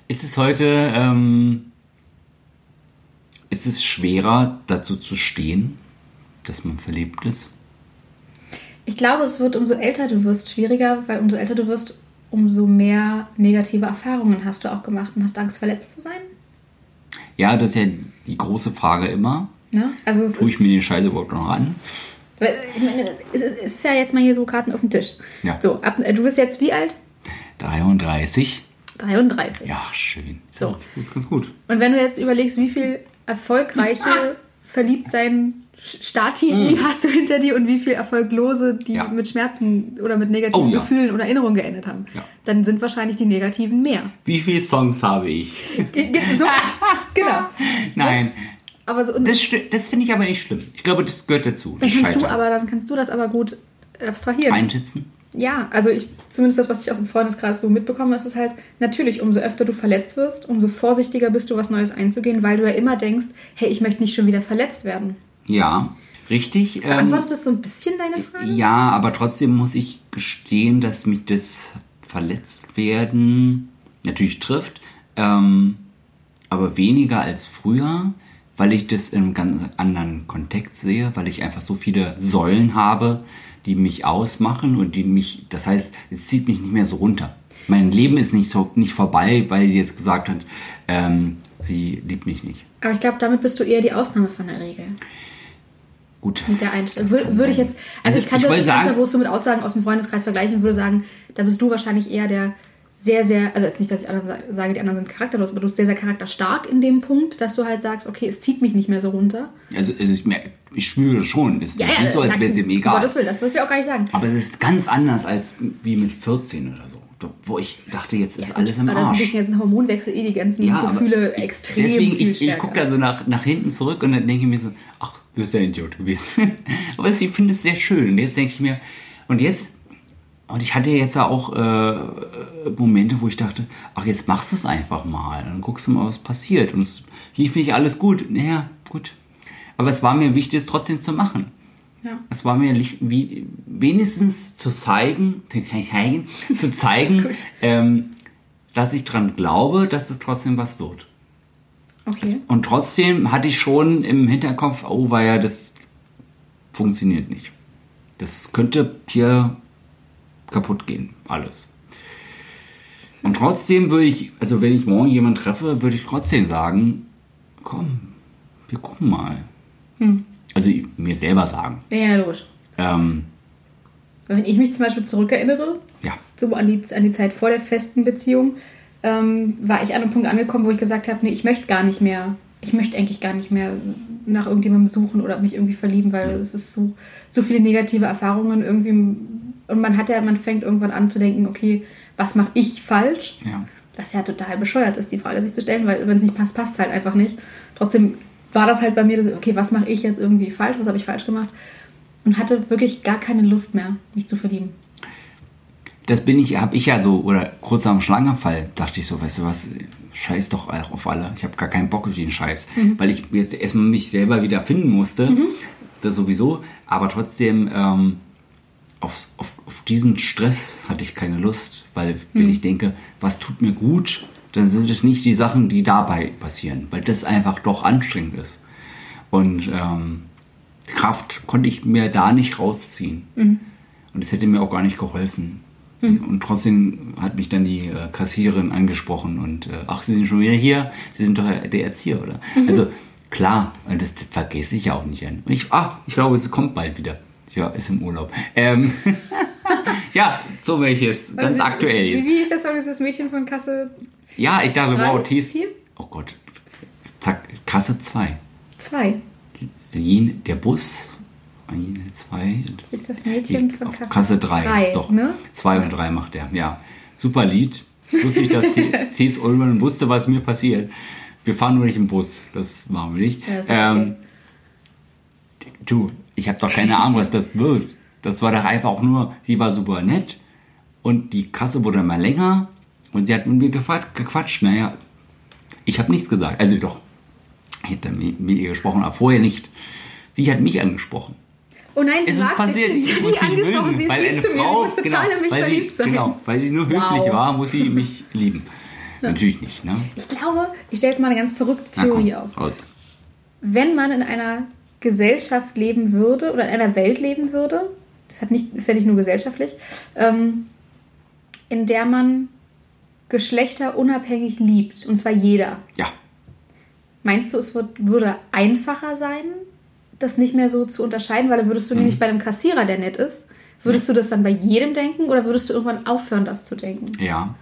Ist es heute, ähm, ist es schwerer, dazu zu stehen, dass man verliebt ist? ich glaube, es wird umso älter du wirst schwieriger, weil umso älter du wirst, umso mehr negative Erfahrungen hast du auch gemacht und hast Angst, verletzt zu sein. Ja, das ist ja die große Frage immer. Ne? Also es Tue ich mir den Scheiß überhaupt noch an? Ich meine, es ist, ja jetzt mal hier so Karten auf dem Tisch. Ja. So, ab, du bist jetzt wie alt? 33? 33. Ja, schön. So. Das ist ganz gut. Und wenn du jetzt überlegst, wie viel erfolgreiche Verliebtsein Stati hast du hinter dir und wie viel erfolglose, die Mm. Ja. mit Schmerzen oder mit negativen Oh ja. Gefühlen oder Erinnerungen geendet haben, Ja. dann sind wahrscheinlich die negativen mehr. Wie viele Songs habe ich? So, genau. Nein, Aber so, das, das finde ich aber nicht schlimm. Ich glaube, das gehört dazu. dann das kannst du aber dann kannst du das aber gut abstrahieren. einschätzen. Ja, also ich, zumindest das, was ich aus dem Freundeskreis so mitbekomme, ist es halt natürlich, umso öfter du verletzt wirst, umso vorsichtiger bist du, was Neues einzugehen, weil du ja immer denkst, hey, ich möchte nicht schon wieder verletzt werden. Ja, richtig. Ähm, Beantwortet das so ein bisschen deine Frage? Ja, aber trotzdem muss ich gestehen, dass mich das Verletztwerden natürlich trifft, ähm, aber weniger als früher, weil ich das in einem ganz anderen Kontext sehe, weil ich einfach so viele Säulen habe, die mich ausmachen und die mich, das heißt, es zieht mich nicht mehr so runter. Mein Leben ist nicht so nicht vorbei, weil sie jetzt gesagt hat, ähm, sie liebt mich nicht. Aber ich glaube, damit bist du eher die Ausnahme von der Regel. Gut. Mit der Einstellung. Würde, würde ich jetzt, also, Also ich kann sagen- ja bloß so mit Aussagen aus dem Freundeskreis vergleichen und würde sagen, da bist du wahrscheinlich eher der sehr, sehr, also jetzt nicht, dass ich sa- sage, die anderen sind charakterlos, aber du bist sehr, sehr charakterstark in dem Punkt, dass du halt sagst, okay, es zieht mich nicht mehr so runter. Also, also ich, ich spüre schon. Es ist nicht so, als wäre es ihm egal. Gottes Willen, das würde ich auch gar nicht sagen. Aber es ist ganz anders als wie mit 14 oder so. Wo ich dachte, jetzt ist alles im aber das ist ein Arsch. bisschen jetzt ein Hormonwechsel, eh die ganzen Ja, aber Gefühle ich- extrem Deswegen, viel ich, ich gucke da so nach, nach hinten zurück und dann denke ich mir so, ach, du bist ja ein Idiot gewesen. aber ich finde es sehr schön. Und jetzt denke ich mir, und jetzt, und ich hatte jetzt ja auch äh, Momente, wo ich dachte, ach, jetzt machst du es einfach mal. Dann guckst du mal, was passiert. Und es lief nicht alles gut. Naja, gut. Aber es war mir wichtig, es trotzdem zu machen. Ja. Es war mir wie, wenigstens zu zeigen, zu zeigen, ähm, dass ich dran glaube, dass es trotzdem was wird. Okay. Und trotzdem hatte ich schon im Hinterkopf, oh, war ja, das funktioniert nicht. Das könnte hier kaputt gehen, alles. Und trotzdem würde ich, also wenn ich morgen jemanden treffe, würde ich trotzdem sagen, komm, wir gucken mal. Also mir selber sagen. Ja, ja, logisch. Ähm, Wenn ich mich zum Beispiel zurückerinnere, ja, so an die, an die Zeit vor der festen Beziehung, ähm, war ich an einem Punkt angekommen, wo ich gesagt habe, nee, ich möchte gar nicht mehr, ich möchte eigentlich gar nicht mehr nach irgendjemandem suchen oder mich irgendwie verlieben, weil es ist so, so viele negative Erfahrungen irgendwie und man hat ja, man fängt irgendwann an zu denken, okay, was mache ich falsch? ja. Was ja total bescheuert ist, die Frage sich zu stellen, weil wenn es nicht passt, passt es halt einfach nicht. Trotzdem war das halt bei mir, das, okay, was mache ich jetzt irgendwie falsch, was habe ich falsch gemacht? Und hatte wirklich gar keine Lust mehr, mich zu verlieben. Das bin ich, habe ich ja so, oder kurz am Schlangenfall dachte ich so, weißt du was, scheiß doch auf alle. Ich habe gar keinen Bock auf den Scheiß. Weil ich jetzt erstmal mich selber wieder finden musste. Das sowieso. Aber trotzdem, ähm, auf, auf, auf diesen Stress hatte ich keine Lust. Weil wenn ich denke, was tut mir gut, dann sind es nicht die Sachen, die dabei passieren. Weil das einfach doch anstrengend ist. Und ähm, Kraft konnte ich mir da nicht rausziehen. Und es hätte mir auch gar nicht geholfen. Und trotzdem hat mich dann die äh, Kassiererin angesprochen und äh, ach, Sie sind schon wieder hier, Sie sind doch der Erzieher, oder? Also klar, und das, das vergesse ich ja auch nicht. Und ich, ah, ich glaube, es kommt bald wieder. Ja, ist im Urlaub. Ähm, ja, so welches, ganz Wie- aktuell Wie, jetzt. wie ist das so, dieses Mädchen von Kasse Ja, ich dachte, Drei, wow, Tees. Oh Gott. Zack, Kasse 2. 2? Der Bus, eine, zwei. das- Ist das Mädchen von Kasse Kasse 3. drei, Doch. ne? 2 und 3 macht er, ja. Super Lied. Lustig, dass Tees Ullmann wusste, was mir passiert. Wir fahren nur nicht im Bus. Das machen wir nicht. Ja, das ähm, Du, ich habe doch keine Ahnung, was das wird. Das war doch einfach auch nur, sie war super nett und die Kasse wurde immer länger und sie hat mit mir gequatscht. Naja, ich habe nichts gesagt. Also doch, ich hätte mit, mit ihr gesprochen, aber vorher nicht. Sie hat mich angesprochen. Oh nein, sie Es ist passiert, sie hat sie angesprochen, mögen, sie ist weil lieb zu mir, Frau, sie muss total genau, in mich verliebt sie, sein. Genau, weil sie nur höflich Wow. war, muss sie mich lieben. Natürlich nicht, ne? Ich glaube, ich stelle jetzt mal eine ganz verrückte Na, komm, Theorie auf. Raus. Wenn man in einer Gesellschaft leben würde oder in einer Welt leben würde, das hat nicht, ist ja nicht nur gesellschaftlich, ähm, in der man Geschlechter unabhängig liebt, und zwar jeder. Ja, Meinst du, es wird, würde einfacher sein, das nicht mehr so zu unterscheiden? Weil da würdest du Mhm. nämlich bei einem Kassierer, der nett ist, würdest du das dann bei jedem denken oder würdest du irgendwann aufhören, das zu denken? ja.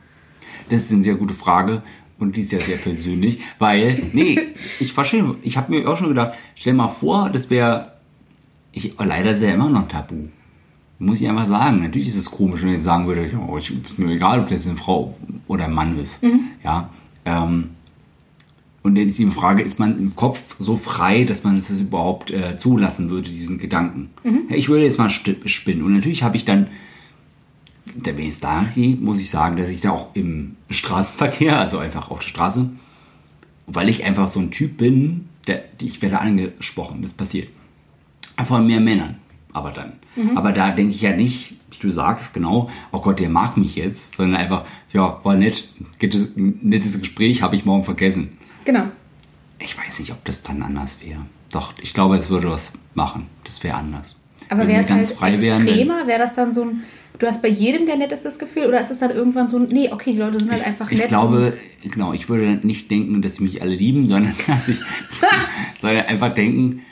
Das ist eine sehr gute Frage und die ist ja sehr persönlich, weil, nee, ich verstehe, ich habe mir auch schon gedacht, stell mal vor, das wäre, ich, leider ist ja immer noch ein Tabu. Muss ich einfach sagen. Natürlich ist es komisch, wenn ich sagen würde, ja, ich, ist mir egal, ob das eine Frau oder ein Mann ist. Ja. Ähm, und dann ist die Frage, ist man im Kopf so frei, dass man das überhaupt äh, zulassen würde, diesen Gedanken? Ja, ich würde jetzt mal spinnen. Und natürlich habe ich dann, da wenn es da geht, muss ich sagen, dass ich da auch im Straßenverkehr, also einfach auf der Straße, weil ich einfach so ein Typ bin, der, ich werde angesprochen, das passiert. Von mehr Männern, aber dann. Aber da denke ich ja nicht, wie du sagst, genau, oh Gott, der mag mich jetzt, sondern einfach, ja, war nett, nettes, nettes Gespräch, habe ich morgen vergessen. Genau. ich weiß nicht, ob das dann anders wäre. Doch, ich glaube, es würde was machen. Das wäre anders. Aber Wenn wäre es ganz halt frei extremer? Wäre das dann so ein, du hast bei jedem der nettestes Gefühl oder ist es dann irgendwann so ein, nee, okay, die Leute sind halt einfach nett. Ich glaube, genau, ich würde nicht denken, dass sie mich alle lieben, sondern dass ich, sondern einfach denken,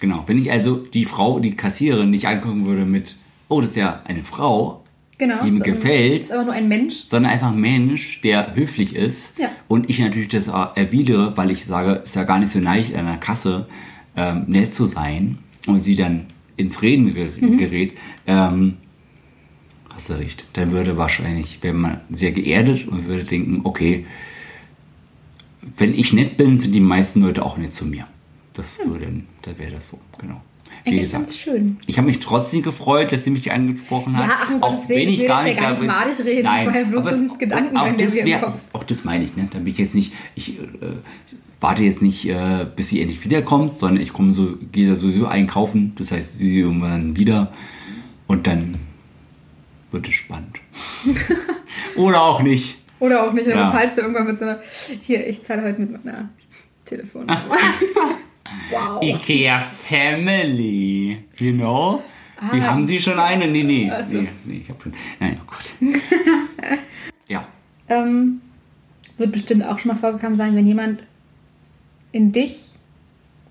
genau, wenn ich also die Frau, die Kassiererin nicht angucken würde mit, oh, das ist ja eine Frau, genau, die mir gefällt. Ist aber nur ein Mensch. sondern einfach ein Mensch, der höflich ist. Ja. Und ich natürlich das erwidere, weil ich sage, es ist ja gar nicht so leicht, an der Kasse ähm, nett zu sein und sie dann ins Reden Mhm. gerät. Ähm, hast du recht. Dann würde wahrscheinlich, wäre man sehr geerdet und würde denken, okay, wenn ich nett bin, sind die meisten Leute auch nett zu mir. Das würde, da wäre das so, genau. Wie gesagt, ganz schön. ich habe mich trotzdem gefreut, dass sie mich angesprochen hat. Ja, ach, um Gottes Willen, ich will jetzt ja gar nicht madig reden, das war ja bloß ein Gedankengang, auch das wär- Auch das meine ich, ne? Da bin ich jetzt nicht, ich äh, warte jetzt nicht, äh, bis sie endlich wiederkommt, sondern ich komme so, gehe da sowieso einkaufen. Das heißt, sie irgendwann wieder und dann wird es spannend. Oder auch nicht. Oder auch nicht, dann Ja. bezahlst du irgendwann mit so einer, hier, ich zahle heute mit meiner Telefonnummer. wow. Ikea Family. You know? Wie Ah. haben Sie schon eine? Nee, nee. Ach so. Nee, nee, ich hab schon. Nein, oh Gott. ja. Ähm, wird bestimmt auch schon mal vorgekommen sein, wenn jemand in dich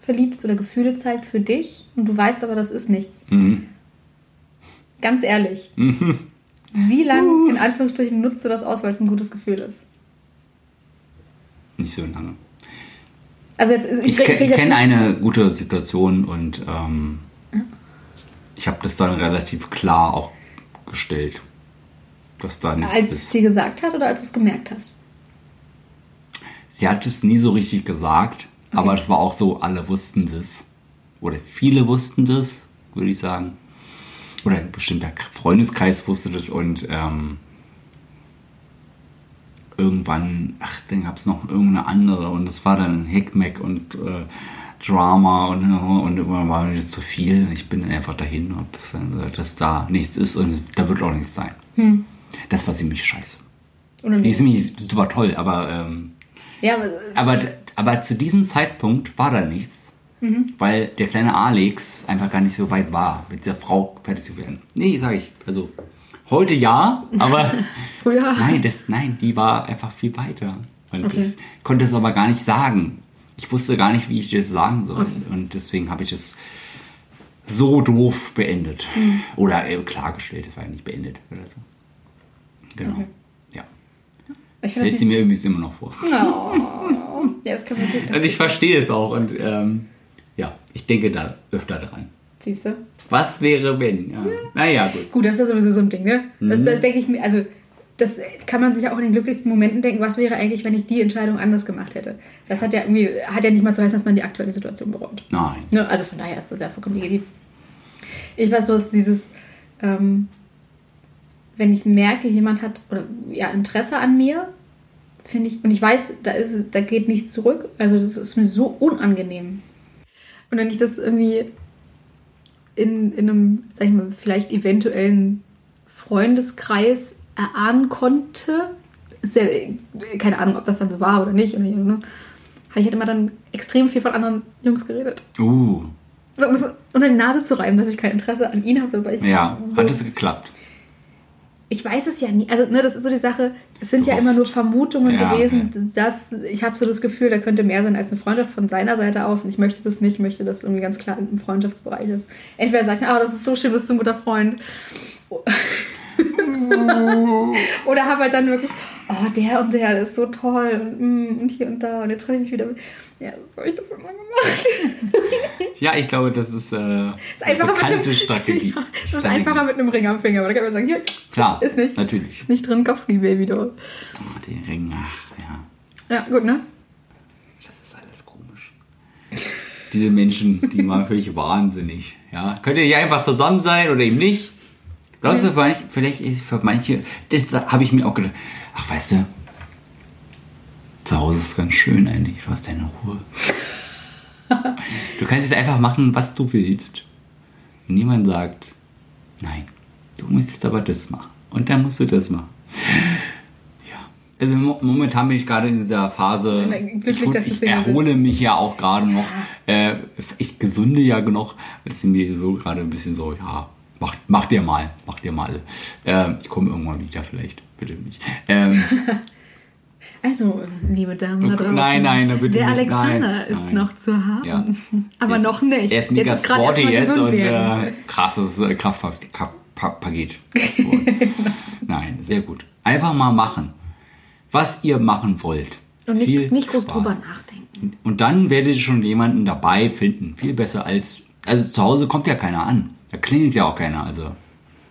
verliebt oder Gefühle zeigt für dich und du weißt aber, das ist nichts. Mhm. Ganz ehrlich. Wie lange, in Anführungsstrichen, nutzt du das aus, weil es ein gutes Gefühl ist? Nicht so lange. Also jetzt, Ich, ich jetzt kenne eine gute Situation und ähm, ich habe das dann relativ klar auch gestellt, dass da nichts Als es ist. dir gesagt hat oder als du es gemerkt hast? Sie hat es nie so richtig gesagt, aber das war auch so, alle wussten das. Oder viele wussten das, würde ich sagen. Oder ein bestimmter Freundeskreis wusste das und ähm, irgendwann, ach, dann gab es noch irgendeine andere und es war dann Hickmack und äh, Drama und, und irgendwann war mir das zu viel. Ich bin dann einfach dahin und hab dann gesagt, dass da nichts ist und da wird auch nichts sein. Das war ziemlich scheiße. Oder Die nicht? ist ziemlich super toll, aber ähm, Ja, aber, aber, aber zu diesem Zeitpunkt war da nichts, weil der kleine Alex einfach gar nicht so weit war, mit dieser Frau fertig zu werden. Nee, sage ich. Also heute ja, aber früher. nein, das, nein, die war einfach viel weiter. Und Okay. das, konnte es aber gar nicht sagen. Ich wusste gar nicht, wie ich das sagen soll. Und deswegen habe ich es so doof beendet. Mhm. Oder äh, klargestellt, es war ja nicht beendet oder so. Genau. Okay. Ja. Ich das sie mir übrigens immer noch vor. Oh. Ja, das können wir gut. Das Und ich verstehe es auch und ähm, ja, ich denke da öfter dran. Siehst du? Was wäre, wenn? Ja. Naja, gut. Gut, das ist ja sowieso so ein Ding, ne? Das, Mhm. das denke ich mir, also das kann man sich ja auch in den glücklichsten Momenten denken, was wäre eigentlich, wenn ich die Entscheidung anders gemacht hätte. Das hat ja irgendwie, hat ja nicht mal zu heißen, dass man die aktuelle Situation bereut. Nein. Ne? Also von daher ist das ja vollkommen legitim. Ich weiß, was dieses, ähm, wenn ich merke, jemand hat oder, ja, Interesse an mir, finde ich, und ich weiß, da, ist, da geht nichts zurück, also das ist mir so unangenehm. Und wenn ich das irgendwie in, in einem, sag ich mal, vielleicht eventuellen Freundeskreis erahnen konnte, ja keine Ahnung, ob das dann so war oder nicht. Ne, habe ich halt immer dann extrem viel von anderen Jungs geredet. Uh, So, um es unter die Nase zu reiben, dass ich kein Interesse an ihn habe, so, weil ich. ja, so, hat es geklappt. Ich weiß es ja nie. Also, ne, das ist so die Sache. Es sind Du ja immer nur Vermutungen Ja, gewesen, okay. dass ich habe so das Gefühl, da könnte mehr sein als eine Freundschaft von seiner Seite aus. Und ich möchte das nicht, ich möchte, dass irgendwie ganz klar im Freundschaftsbereich ist. Entweder sagt er, oh, das ist so schön, du bist so ein guter Freund. Oder habe halt dann wirklich, oh, der und der ist so toll und, mm, und hier und da und jetzt treffe ich mich wieder mit. Ja, so habe ich das immer gemacht. Ja, ich glaube, das ist, äh, eine bekannte dem- Strategie. Ja, es ist Strategie. einfacher mit einem Ring am Finger, aber da kann man sagen, hier, Klar, ist nicht. natürlich. ist nicht drin, Kopfski Baby doll. Oh, den Ring, ach, ja. Ja, gut, ne? Das ist alles komisch. Diese Menschen, die waren völlig wahnsinnig. Ja, könnt ihr nicht einfach zusammen sein oder eben nicht? Glaubst du, vielleicht, vielleicht ist für manche, das habe ich mir auch gedacht, ach, weißt du, zu Hause ist ganz schön eigentlich, du hast deine Ruhe. du kannst jetzt einfach machen, was du willst. Und niemand sagt, nein, du musst jetzt aber das machen. Und dann musst du das machen. Ja, Also mo- momentan bin ich gerade in dieser Phase. Glücklich, ich, dass ich erhole mich ja auch gerade noch. Äh, ich gesunde ja genug. Jetzt sind wir so gerade ein bisschen so, ja, mach, mach dir mal, mach dir mal. Ähm, ich komme irgendwann wieder vielleicht. Bitte nicht. Ähm, Also, liebe Damen da draußen, nein, nein, bitte der nicht, Alexander nein, ist nein. noch zu haben. Ja. Aber Jetzt- noch nicht. Er ist mega jetzt ist sporty erstmal jetzt und äh, krasses äh, Kraftpaket. Nein, sehr gut. Einfach mal machen, was ihr machen wollt. Und nicht, Viel nicht groß Spaß. drüber nachdenken. Und dann werdet ihr schon jemanden dabei finden. Viel besser als. Also zu Hause kommt ja keiner an. Da klingelt ja auch keiner. Also.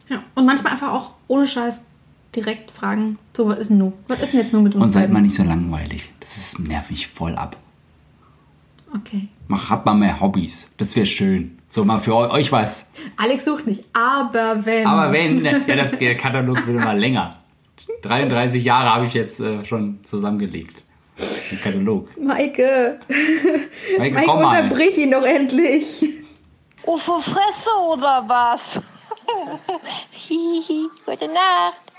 Ja. Und manchmal einfach auch ohne Scheiß direkt fragen, so, was ist denn nun? Was ist denn jetzt nun mit uns Und seid mal nicht so langweilig. Das ist, nervt mich voll ab. Okay. Mach, habt mal mehr Hobbys. Das wäre schön. So mal für eu- euch was. Alex sucht nicht, aber wenn. Aber wenn, ja, das, der Katalog wird mal länger. 33 Jahre habe ich jetzt äh, schon zusammengelegt. Den Katalog. Maike, Maike, Maike, komm mal. unterbrich ihn doch endlich. Oh, vor Fresse oder was? Hihi, gute Nacht.